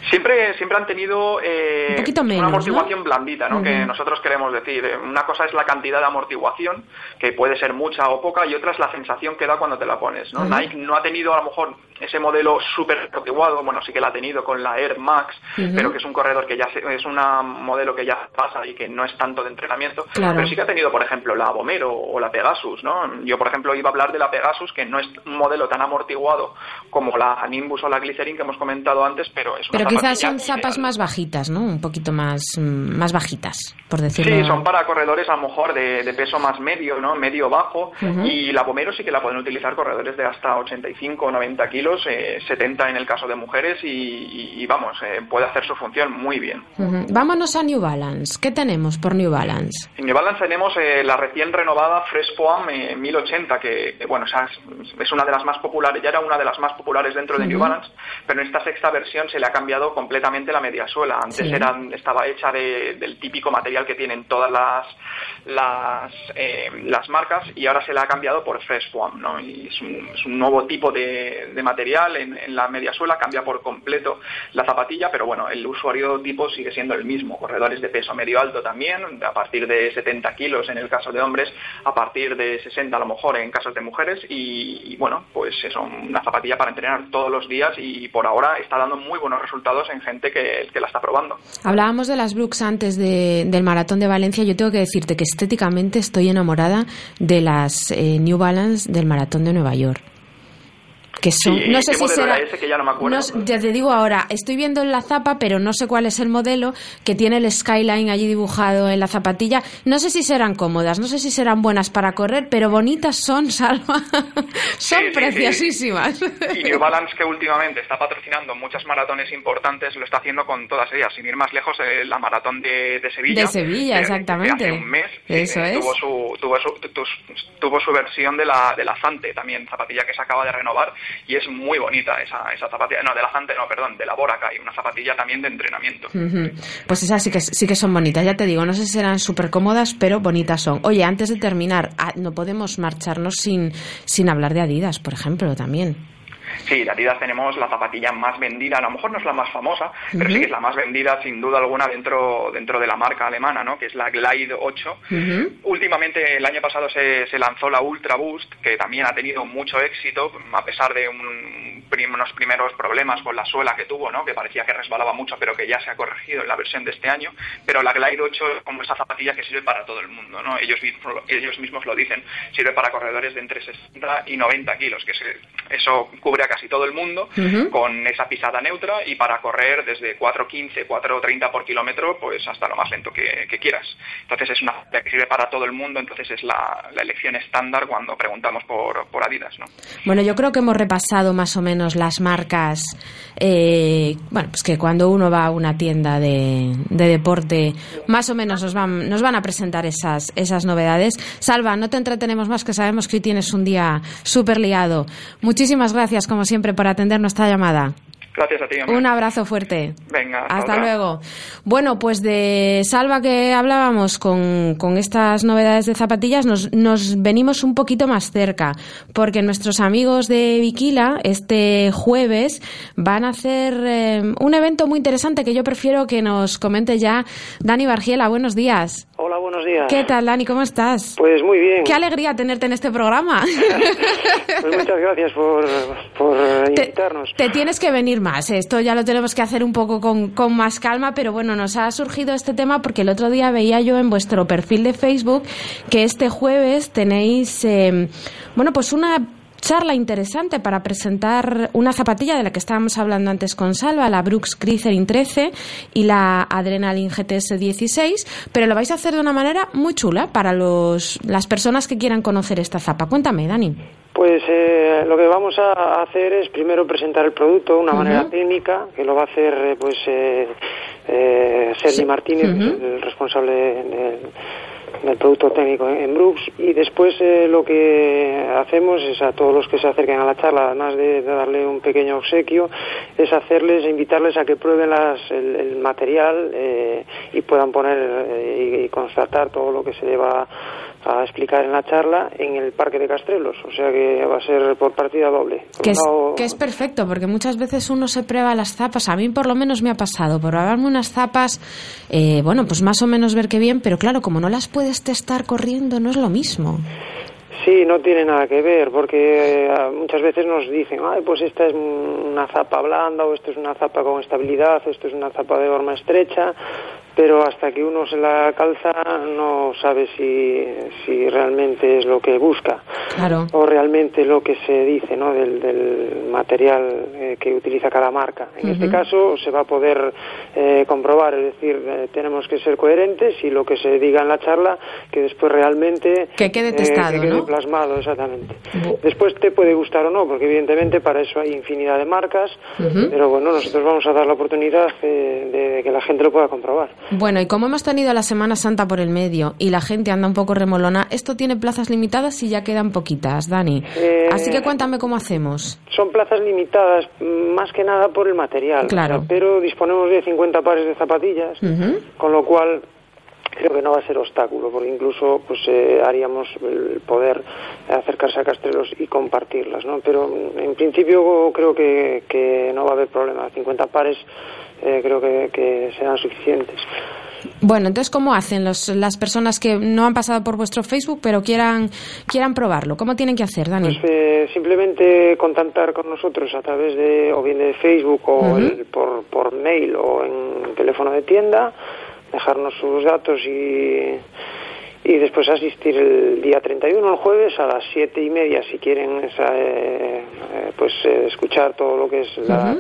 S28: Siempre, siempre han tenido eh,
S27: Un menos,
S28: una amortiguación
S27: ¿no?
S28: blandita, ¿no? Que nosotros queremos decir. Eh, Una cosa es la cantidad de amortiguación, que puede ser mucha o poca, y otra es la sensación que da cuando te la pones, ¿no? Nike no ha tenido, a lo mejor, ese modelo súper amortiguado, bueno, sí que la ha tenido con la Air Max, pero que es un corredor que ya es un modelo que ya pasa y que no es tanto de entrenamiento, pero sí que ha tenido, por ejemplo, la Bomero o la Pegasus, ¿no? Yo, por ejemplo, iba a hablar de la Pegasus, que no es un modelo tan amortiguado como la Nimbus o la Glycerin que hemos comentado antes, pero es una
S27: Pero quizás son zapas más bajitas, ¿no? Un poquito más, mm, más bajitas, por decirlo.
S28: Sí, son para corredores a lo mejor de, peso más medio, ¿no? Medio-bajo, y la Bomero sí que la pueden utilizar corredores de hasta 85 o 90 kilos, 70 eh, en el caso de mujeres, y, vamos, eh, puede hacer su función muy bien.
S27: Vámonos a New Balance. ¿Qué tenemos por New Balance?
S28: En New Balance tenemos eh, la recién renovada Fresh Foam 1080, que, bueno, es una de las más populares, ya era una de las más populares dentro de New Balance, pero en esta sexta versión se le ha cambiado completamente la mediasuela. Antes eran, estaba hecha del típico material que tienen todas las las, eh, las marcas y ahora se le ha cambiado por Fresh Foam, ¿no? Y es un, nuevo tipo de, material en, en, la mediasuela, cambia por completo la zapatilla, pero bueno, el usuario tipo sigue siendo el mismo. Corredores de peso medio alto también, a partir de 70 kilos en el caso de hombres, a partir de 60 a lo mejor en casos de mujeres y, bueno, pues es una zapatilla para entrenar todos los días y por ahora está dando muy buenos resultados en gente que, la está probando.
S27: Hablábamos de las Brooks antes del maratón de Valencia. Yo tengo que decirte que estéticamente estoy enamorada de las eh, New Balance del maratón de Nueva York que son no sé si será
S28: ese que ya no me acuerdo.
S27: ya te digo ahora estoy viendo en la zapa pero no sé cuál es el modelo que tiene el skyline allí dibujado en la zapatilla. No sé si serán cómodas no sé si serán buenas para correr pero bonitas son salva son preciosísimas.
S28: Y New Balance que últimamente está patrocinando muchas maratones importantes lo está haciendo con todas ellas sin ir más lejos eh, la maratón de, Sevilla
S27: de Sevilla exactamente.
S28: hace un mes
S27: eso
S28: es. tuvo su tuvo su, tuvo su versión de la de la Zante también zapatilla que se acaba de renovar y es muy bonita esa, esa zapatilla, no, de la Zante, no, perdón, de la Boracay, una zapatilla también de entrenamiento.
S27: Pues esas sí que, sí que son bonitas, ya te digo, no sé si serán súper cómodas, pero bonitas son. Oye, antes de terminar, ah, no podemos marcharnos sin, sin hablar de Adidas, por ejemplo, también.
S28: Sí, de Adidas tenemos la zapatilla más vendida, a lo mejor no es la más famosa, pero sí que es la más vendida sin duda alguna dentro, dentro de la marca alemana, ¿no? que es la Glide 8. Últimamente, el año pasado se, se lanzó la Ultra Boost, que también ha tenido mucho éxito, a pesar de un, unos primeros problemas con la suela que tuvo, ¿no? que parecía que resbalaba mucho, pero que ya se ha corregido en la versión de este año. Pero la Glide 8 es como esa zapatilla que sirve para todo el mundo. ¿no? Ellos, ellos mismos lo dicen, sirve para corredores de entre 60 y 90 kilos, que eso cubre a casi todo el mundo con esa pisada neutra y para correr desde 4.15, 4.30 por kilómetro, pues hasta lo más lento que, quieras. Entonces es una que sirve para todo el mundo, entonces es la, elección estándar cuando preguntamos por, por, Adidas. ¿no?
S27: Bueno, yo creo que hemos repasado más o menos las marcas, eh, bueno, pues que cuando uno va a una tienda de, de deporte, más o menos nos van, nos van a presentar esas, esas novedades. Salva, no te entretenemos más, que sabemos que hoy tienes un día súper liado. Muchísimas gracias, como siempre, por atender nuestra llamada.
S28: Gracias a ti.
S27: Un abrazo fuerte.
S28: Venga.
S27: Hasta, luego. Bueno, pues de Salva que hablábamos con, con estas novedades de zapatillas, nos, nos, venimos un poquito más cerca, porque nuestros amigos de Viquila este jueves van a hacer eh, un evento muy interesante que yo prefiero que nos comente ya Dani Bargiela. Buenos días.
S29: Hola, buenos días.
S27: ¿Qué tal, Dani? ¿Cómo estás?
S29: Pues muy bien.
S27: Qué alegría tenerte en este programa.
S29: pues muchas gracias por, por invitarnos.
S27: Te, tienes que venir más. Esto ya lo tenemos que hacer un poco con, más calma, pero bueno, nos ha surgido este tema porque el otro día veía yo en vuestro perfil de Facebook que este jueves tenéis, eh, bueno, pues una charla interesante para presentar una zapatilla de la que estábamos hablando antes con Salva, la Brooks Glycerin 13 y la Adrenaline GTS 16, pero lo vais a hacer de una manera muy chula para los, las personas que quieran conocer esta zapa. Cuéntame, Dani.
S29: Pues eh, lo que vamos a hacer es primero presentar el producto de una manera técnica, que lo va a hacer eh, pues eh, eh Sergi Martínez, el responsable del del producto técnico en Brooks. Y después eh, lo que hacemos es a todos los que se acerquen a la charla, además de, darle un pequeño obsequio, es hacerles, invitarles a que prueben el, material eh, y puedan poner eh, y, constatar todo lo que se lleva a explicar en la charla en el Parque de Castrelos, o sea que va a ser por partida doble.
S27: que, es, que es perfecto, porque muchas veces uno se prueba las zapas, a mí por lo menos me ha pasado, probarme unas zapas, eh, bueno, pues más o menos ver qué bien, pero claro, como no las puedes testar corriendo, no es lo mismo.
S29: Sí, no tiene nada que ver, porque eh, muchas veces nos dicen, ay, pues esta es una zapa blanda, o esto es una zapa con estabilidad, esto es una zapa de horma estrecha, pero hasta que uno se la calza no sabe si, si realmente es lo que busca
S27: Claro.
S29: o realmente lo que se dice ¿no? del, del material eh, que utiliza cada marca. En este caso se va a poder eh, comprobar, es decir, eh, tenemos que ser coherentes y lo que se diga en la charla que después realmente
S27: Que quede
S29: eh,
S27: testado,
S29: que quede
S27: ¿no?
S29: plasmado, exactamente. Después te puede gustar o no, porque evidentemente para eso hay infinidad de marcas, pero bueno, nosotros vamos a dar la oportunidad eh, de que la gente lo pueda comprobar.
S27: Bueno, y como hemos tenido la Semana Santa por el medio y la gente anda un poco remolona, esto tiene plazas limitadas y ya quedan poquitas, Dani.
S29: Eh,
S27: Así que cuéntame cómo hacemos.
S29: Son plazas limitadas, mm, más que nada por el material.
S27: Claro.
S29: Pero disponemos de 50 pares de zapatillas, con lo cual creo que no va a ser obstáculo, porque incluso pues eh, haríamos el poder acercarse a Castrelos y compartirlas, ¿no? Pero mm, en principio creo que, que no va a haber problema. 50 pares eh, creo que, que serán suficientes.
S27: Bueno, entonces, ¿cómo hacen los, las personas que no han pasado por vuestro Facebook pero quieran, quieran probarlo? ¿Cómo tienen que hacer, Dani?
S29: Pues eh, simplemente contactar con nosotros a través de o bien de Facebook o el- por, por mail o en teléfono de tienda, dejarnos sus datos y, y después asistir el día 31, el jueves, a las siete y media si quieren esa, eh, eh, pues eh, escuchar todo lo que es la,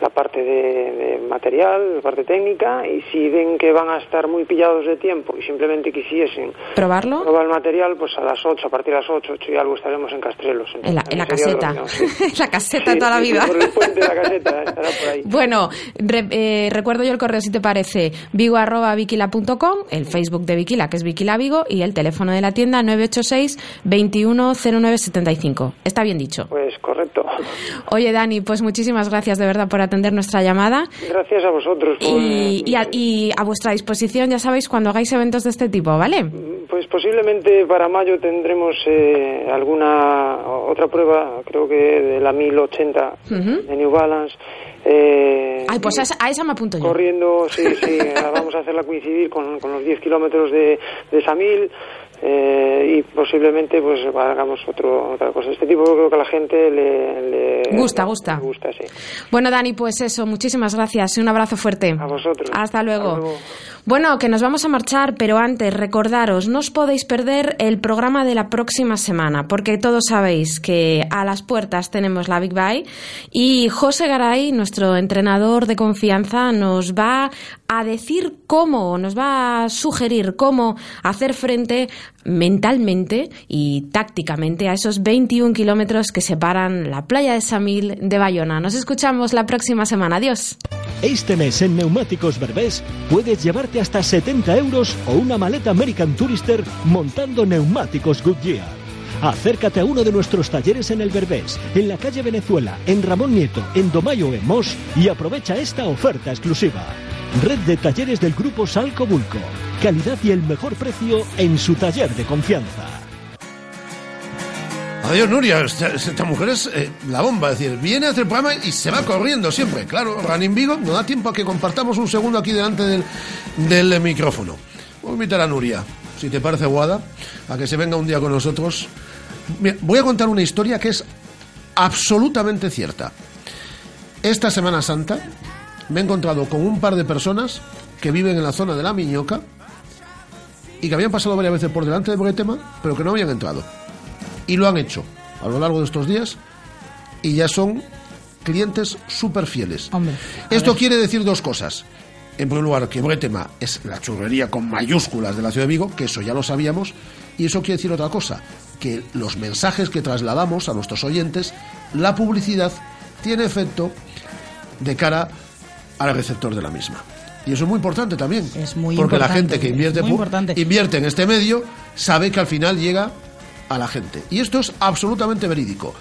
S29: la parte de, de material, la parte técnica y si ven que van a estar muy pillados de tiempo y simplemente quisiesen
S27: ¿Probarlo?
S29: probar el material, pues a las 8, a partir de las 8, 8 y algo estaremos en Castrelos.
S27: En la, en la
S29: Sería lo
S27: caseta.
S29: sí.
S27: la caseta
S29: Sí,
S27: toda la vida.
S29: Por el puente de la caseta, estará por ahí.
S27: Bueno, re- eh, recuerdo yo el correo si te parece, vigo arroba vikila.com, el Facebook de Vikila, que es Vikila Vigo, y el teléfono de la tienda 986 210975. Está bien dicho.
S29: Pues correcto.
S27: Oye, Dani, pues muchísimas gracias de verdad por atender nuestra llamada.
S29: Gracias a vosotros. por-
S27: Y, y a, y a vuestra disposición, ya sabéis, cuando hagáis eventos de este tipo, ¿vale?
S29: Pues posiblemente para mayo tendremos eh, alguna otra prueba, creo que de la 1080
S27: Ujú.
S29: de New Balance. Eh,
S27: Ay, pues a esa, me apunto yo.
S29: corriendo, sí, sí, vamos a hacerla coincidir con, con los 10 kilómetros de, de 1000 eh, y posiblemente pues hagamos otro, otra cosa. Este tipo creo que a la gente le, le-
S27: Gusta, gusta.
S29: le gusta, sí.
S27: Bueno, Dani, pues eso, muchísimas gracias y un abrazo fuerte. A
S29: vosotros.
S27: Hasta luego. Bueno, que nos vamos a marchar, pero antes recordaros, no os podéis perder el programa de la próxima semana, porque todos sabéis que a las puertas tenemos la Big Bye y José Garay, nuestro entrenador de confianza, nos va a decir cómo, nos va a sugerir cómo hacer frente mentalmente y tácticamente a esos 21 kilómetros que separan la playa de Samil de Bayona. Nos escuchamos la próxima semana. Adiós.
S3: Este mes en Neumáticos Berbés puedes llevarte hasta 70 euros o una maleta American Tourister montando neumáticos Goodyear. Acércate a uno de nuestros talleres en el Berbés, en la calle Venezuela, en Ramón Nieto, en Domayo en Mos y aprovecha esta oferta exclusiva. Red de talleres del grupo Salco Bulco. Calidad y el mejor precio en su taller de confianza.
S2: Adiós, Nuria. Esta, esta mujer es eh, la bomba. Es decir, viene a hacer el programa y se va corriendo siempre. Claro, Running Vigo no da tiempo a que compartamos un segundo aquí delante del, micrófono. Voy a invitar a Nuria, si te parece guada, a que se venga un día con nosotros. Voy a contar una historia que es absolutamente cierta. Esta Semana Santa me he encontrado con un par de personas que viven en la zona de la Miñoca y que habían pasado varias veces por delante de Bretema, pero que no habían entrado. Y lo han hecho a lo largo de estos días y ya son clientes súper fieles. Esto quiere decir dos cosas. En primer lugar, que Bretema es la churrería con mayúsculas de la ciudad de Vigo, que eso ya lo sabíamos, y eso quiere decir otra cosa, que los mensajes que trasladamos a nuestros oyentes, la publicidad, tiene efecto de cara al receptor de la misma. Y eso es muy importante también.
S6: Es muy
S2: porque la gente que invierte, invierte en este medio sabe que al final llega a la gente. Y esto es absolutamente verídico.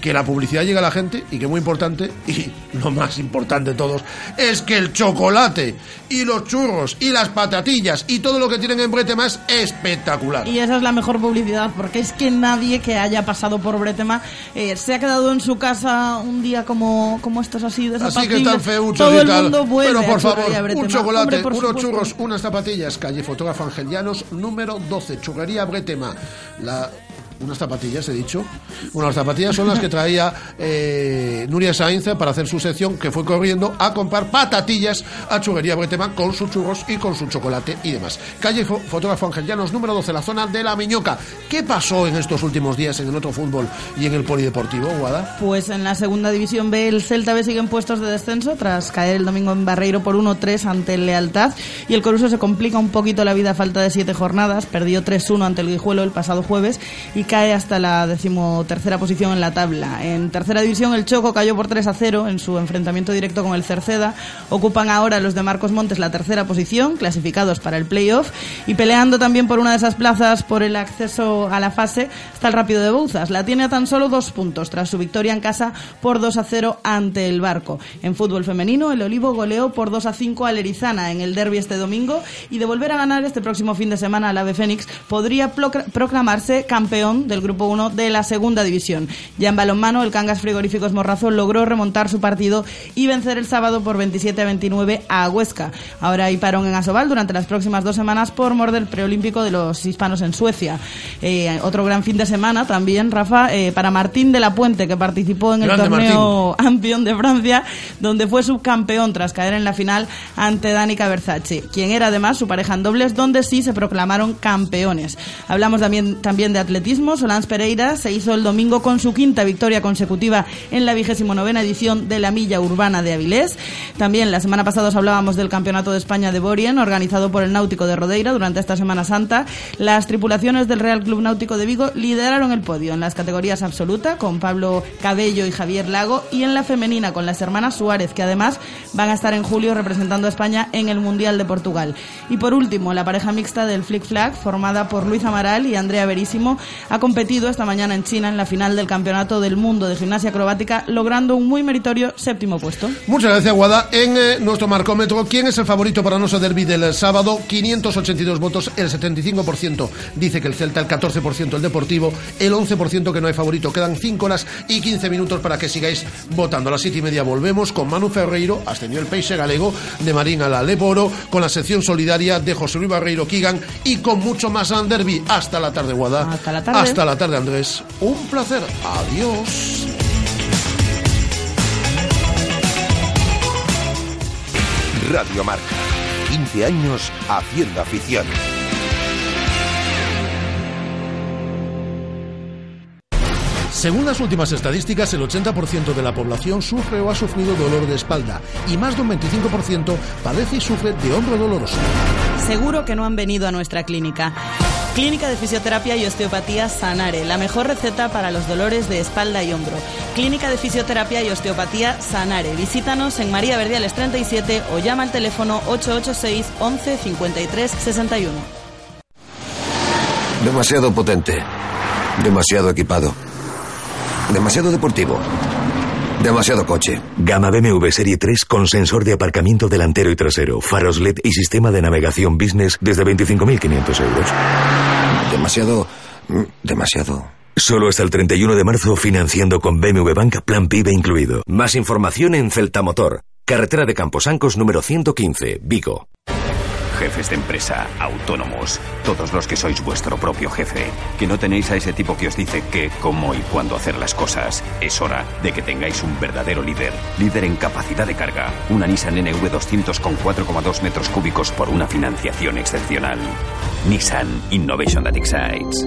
S2: Que la publicidad llegue a la gente y que muy importante, y lo más importante de todos, es que el chocolate y los churros y las patatillas y todo lo que tienen en Bretema es espectacular.
S6: Y esa es la mejor publicidad, porque es que nadie que haya pasado por Bretema eh, se ha quedado en su casa un día como, como estos así de
S2: Así que están feuchos
S6: Todo
S2: y
S6: el
S2: tal.
S6: mundo vuelve
S2: Pero por favor, un chocolate,
S6: Hombre,
S2: unos churros, unas zapatillas. Calle Fotógrafo Angelianos, número 12, Churrería Bretema. La Unas zapatillas, he dicho. Bueno, las zapatillas son las que traía eh, Nuria Sainz para hacer su sección, que fue corriendo a comprar patatillas a Churrería Bretema con sus churros y con su chocolate y demás. Calle Fotógrafo Ángel Llanos, número 12, la zona de La Miñoca. ¿Qué pasó en estos últimos días en el otro fútbol y en el polideportivo, Guada?
S6: Pues en la segunda división B, el Celta B sigue en puestos de descenso tras caer el domingo en Barreiro por 1-3 ante el Lealtad y el Coruso se complica un poquito la vida a falta de siete jornadas. Perdió 3-1 ante el Guijuelo el pasado jueves y cae hasta la decimotercera posición en la tabla. En tercera división, el Choco cayó por 3-0 en su enfrentamiento directo con el Cerceda. Ocupan ahora los de Marcos Montes la tercera posición, clasificados para el playoff y peleando también por una de esas plazas por el acceso a la fase está el Rápido de Bouzas. La tiene a tan solo dos puntos tras su victoria en casa por 2-0 ante el Barco. En fútbol femenino, el Olivo goleó por 2-5 al Erizana en el derby este domingo y de volver a ganar este próximo fin de semana al Ave Fénix podría proclamarse campeón del Grupo 1 de la Segunda División. Ya en balonmano, el Cangas Frigoríficos Morrazo logró remontar su partido y vencer el sábado por 27 a 29 a Huesca. Ahora hay parón en Asobal durante las próximas dos semanas por mor del preolímpico de los hispanos en Suecia. Eh, otro gran fin de semana también, Rafa, eh, para Martín de la Puente, que participó en el torneo Ampión de Francia, donde fue subcampeón tras caer en la final ante Danica Versace, quien era además su pareja en dobles, donde sí se proclamaron campeones. Hablamos también, también de atletismo. Solans Pereira se hizo el domingo con su quinta victoria consecutiva en la vigésimo novena edición de la Milla Urbana de Avilés. También la semana pasada os hablábamos del Campeonato de España de Borien, organizado por el Náutico de Rodeira durante esta Semana Santa. Las tripulaciones del Real Club Náutico de Vigo lideraron el podio en las categorías absoluta con Pablo Cabello y Javier Lago y en la femenina con las hermanas Suárez, que además van a estar en julio representando a España en el Mundial de Portugal. Y por último, la pareja mixta del Flick Flag, formada por Luis Amaral y Andrea Verísimo, ha competido esta mañana en China en la final del Campeonato del Mundo de Gimnasia Acrobática, logrando un muy meritorio séptimo puesto.
S2: Muchas gracias, Guada. En eh, nuestro marcómetro, ¿quién es el favorito para nuestro derby del sábado? 582 votos, el 75% dice que el Celta, el 14% el Deportivo, el 11% que no hay favorito. Quedan 5 horas y 15 minutos para que sigáis votando. A las 7 y media volvemos con Manu Ferreiro, ascendió el Peixe Galego, de Marín a la Leporo, con la sección solidaria de José Luis Barreiro Kigan y con mucho más en derby. Hasta la tarde, Guada.
S6: Hasta la tarde.
S2: Hasta la tarde, Andrés. Un placer. Adiós.
S1: Radio Marca. 15 años haciendo afición.
S2: Según las últimas estadísticas, el 80% de la población sufre o ha sufrido dolor de espalda y más de un 25% padece y sufre de hombro doloroso.
S6: Seguro que no han venido a nuestra clínica. Clínica de Fisioterapia y Osteopatía Sanare, la mejor receta para los dolores de espalda y hombro. Clínica de Fisioterapia y Osteopatía Sanare. Visítanos en María Verdiales 37 o llama al teléfono 886 11 53 61.
S21: Demasiado potente. Demasiado equipado. Demasiado deportivo. Demasiado coche.
S20: Gama BMW Serie 3 con sensor de aparcamiento delantero y trasero, faros LED y sistema de navegación business desde 25.500 euros.
S21: Demasiado... mm, Demasiado...
S20: Solo hasta el 31 de marzo financiando con BMW Bank Plan PIB incluido. Más información en Celta Motor. Carretera de Camposancos número 115, Vigo.
S19: Jefes de empresa, autónomos, todos los que sois vuestro propio jefe, que no tenéis a ese tipo que os dice qué, cómo y cuándo hacer las cosas. Es hora de que tengáis un verdadero líder, líder en capacidad de carga, una Nissan NV200 con 4,2 metros cúbicos por una financiación excepcional. Nissan Innovation that excites.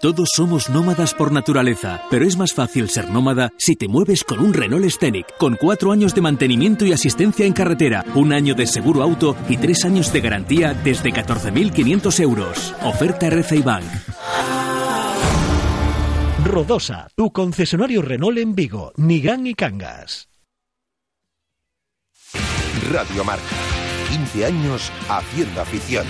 S3: Todos somos nómadas por naturaleza, pero es más fácil ser nómada si te mueves con un Renault Scenic, con cuatro años de mantenimiento y asistencia en carretera, un año de seguro auto y tres años de garantía desde 14.500 euros. Oferta RCI Bank.
S30: Rodosa, tu concesionario Renault en Vigo, Nigán y Cangas.
S1: Radio Marca. 15 años haciendo afición.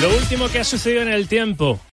S31: Lo último que ha sucedido en el tiempo.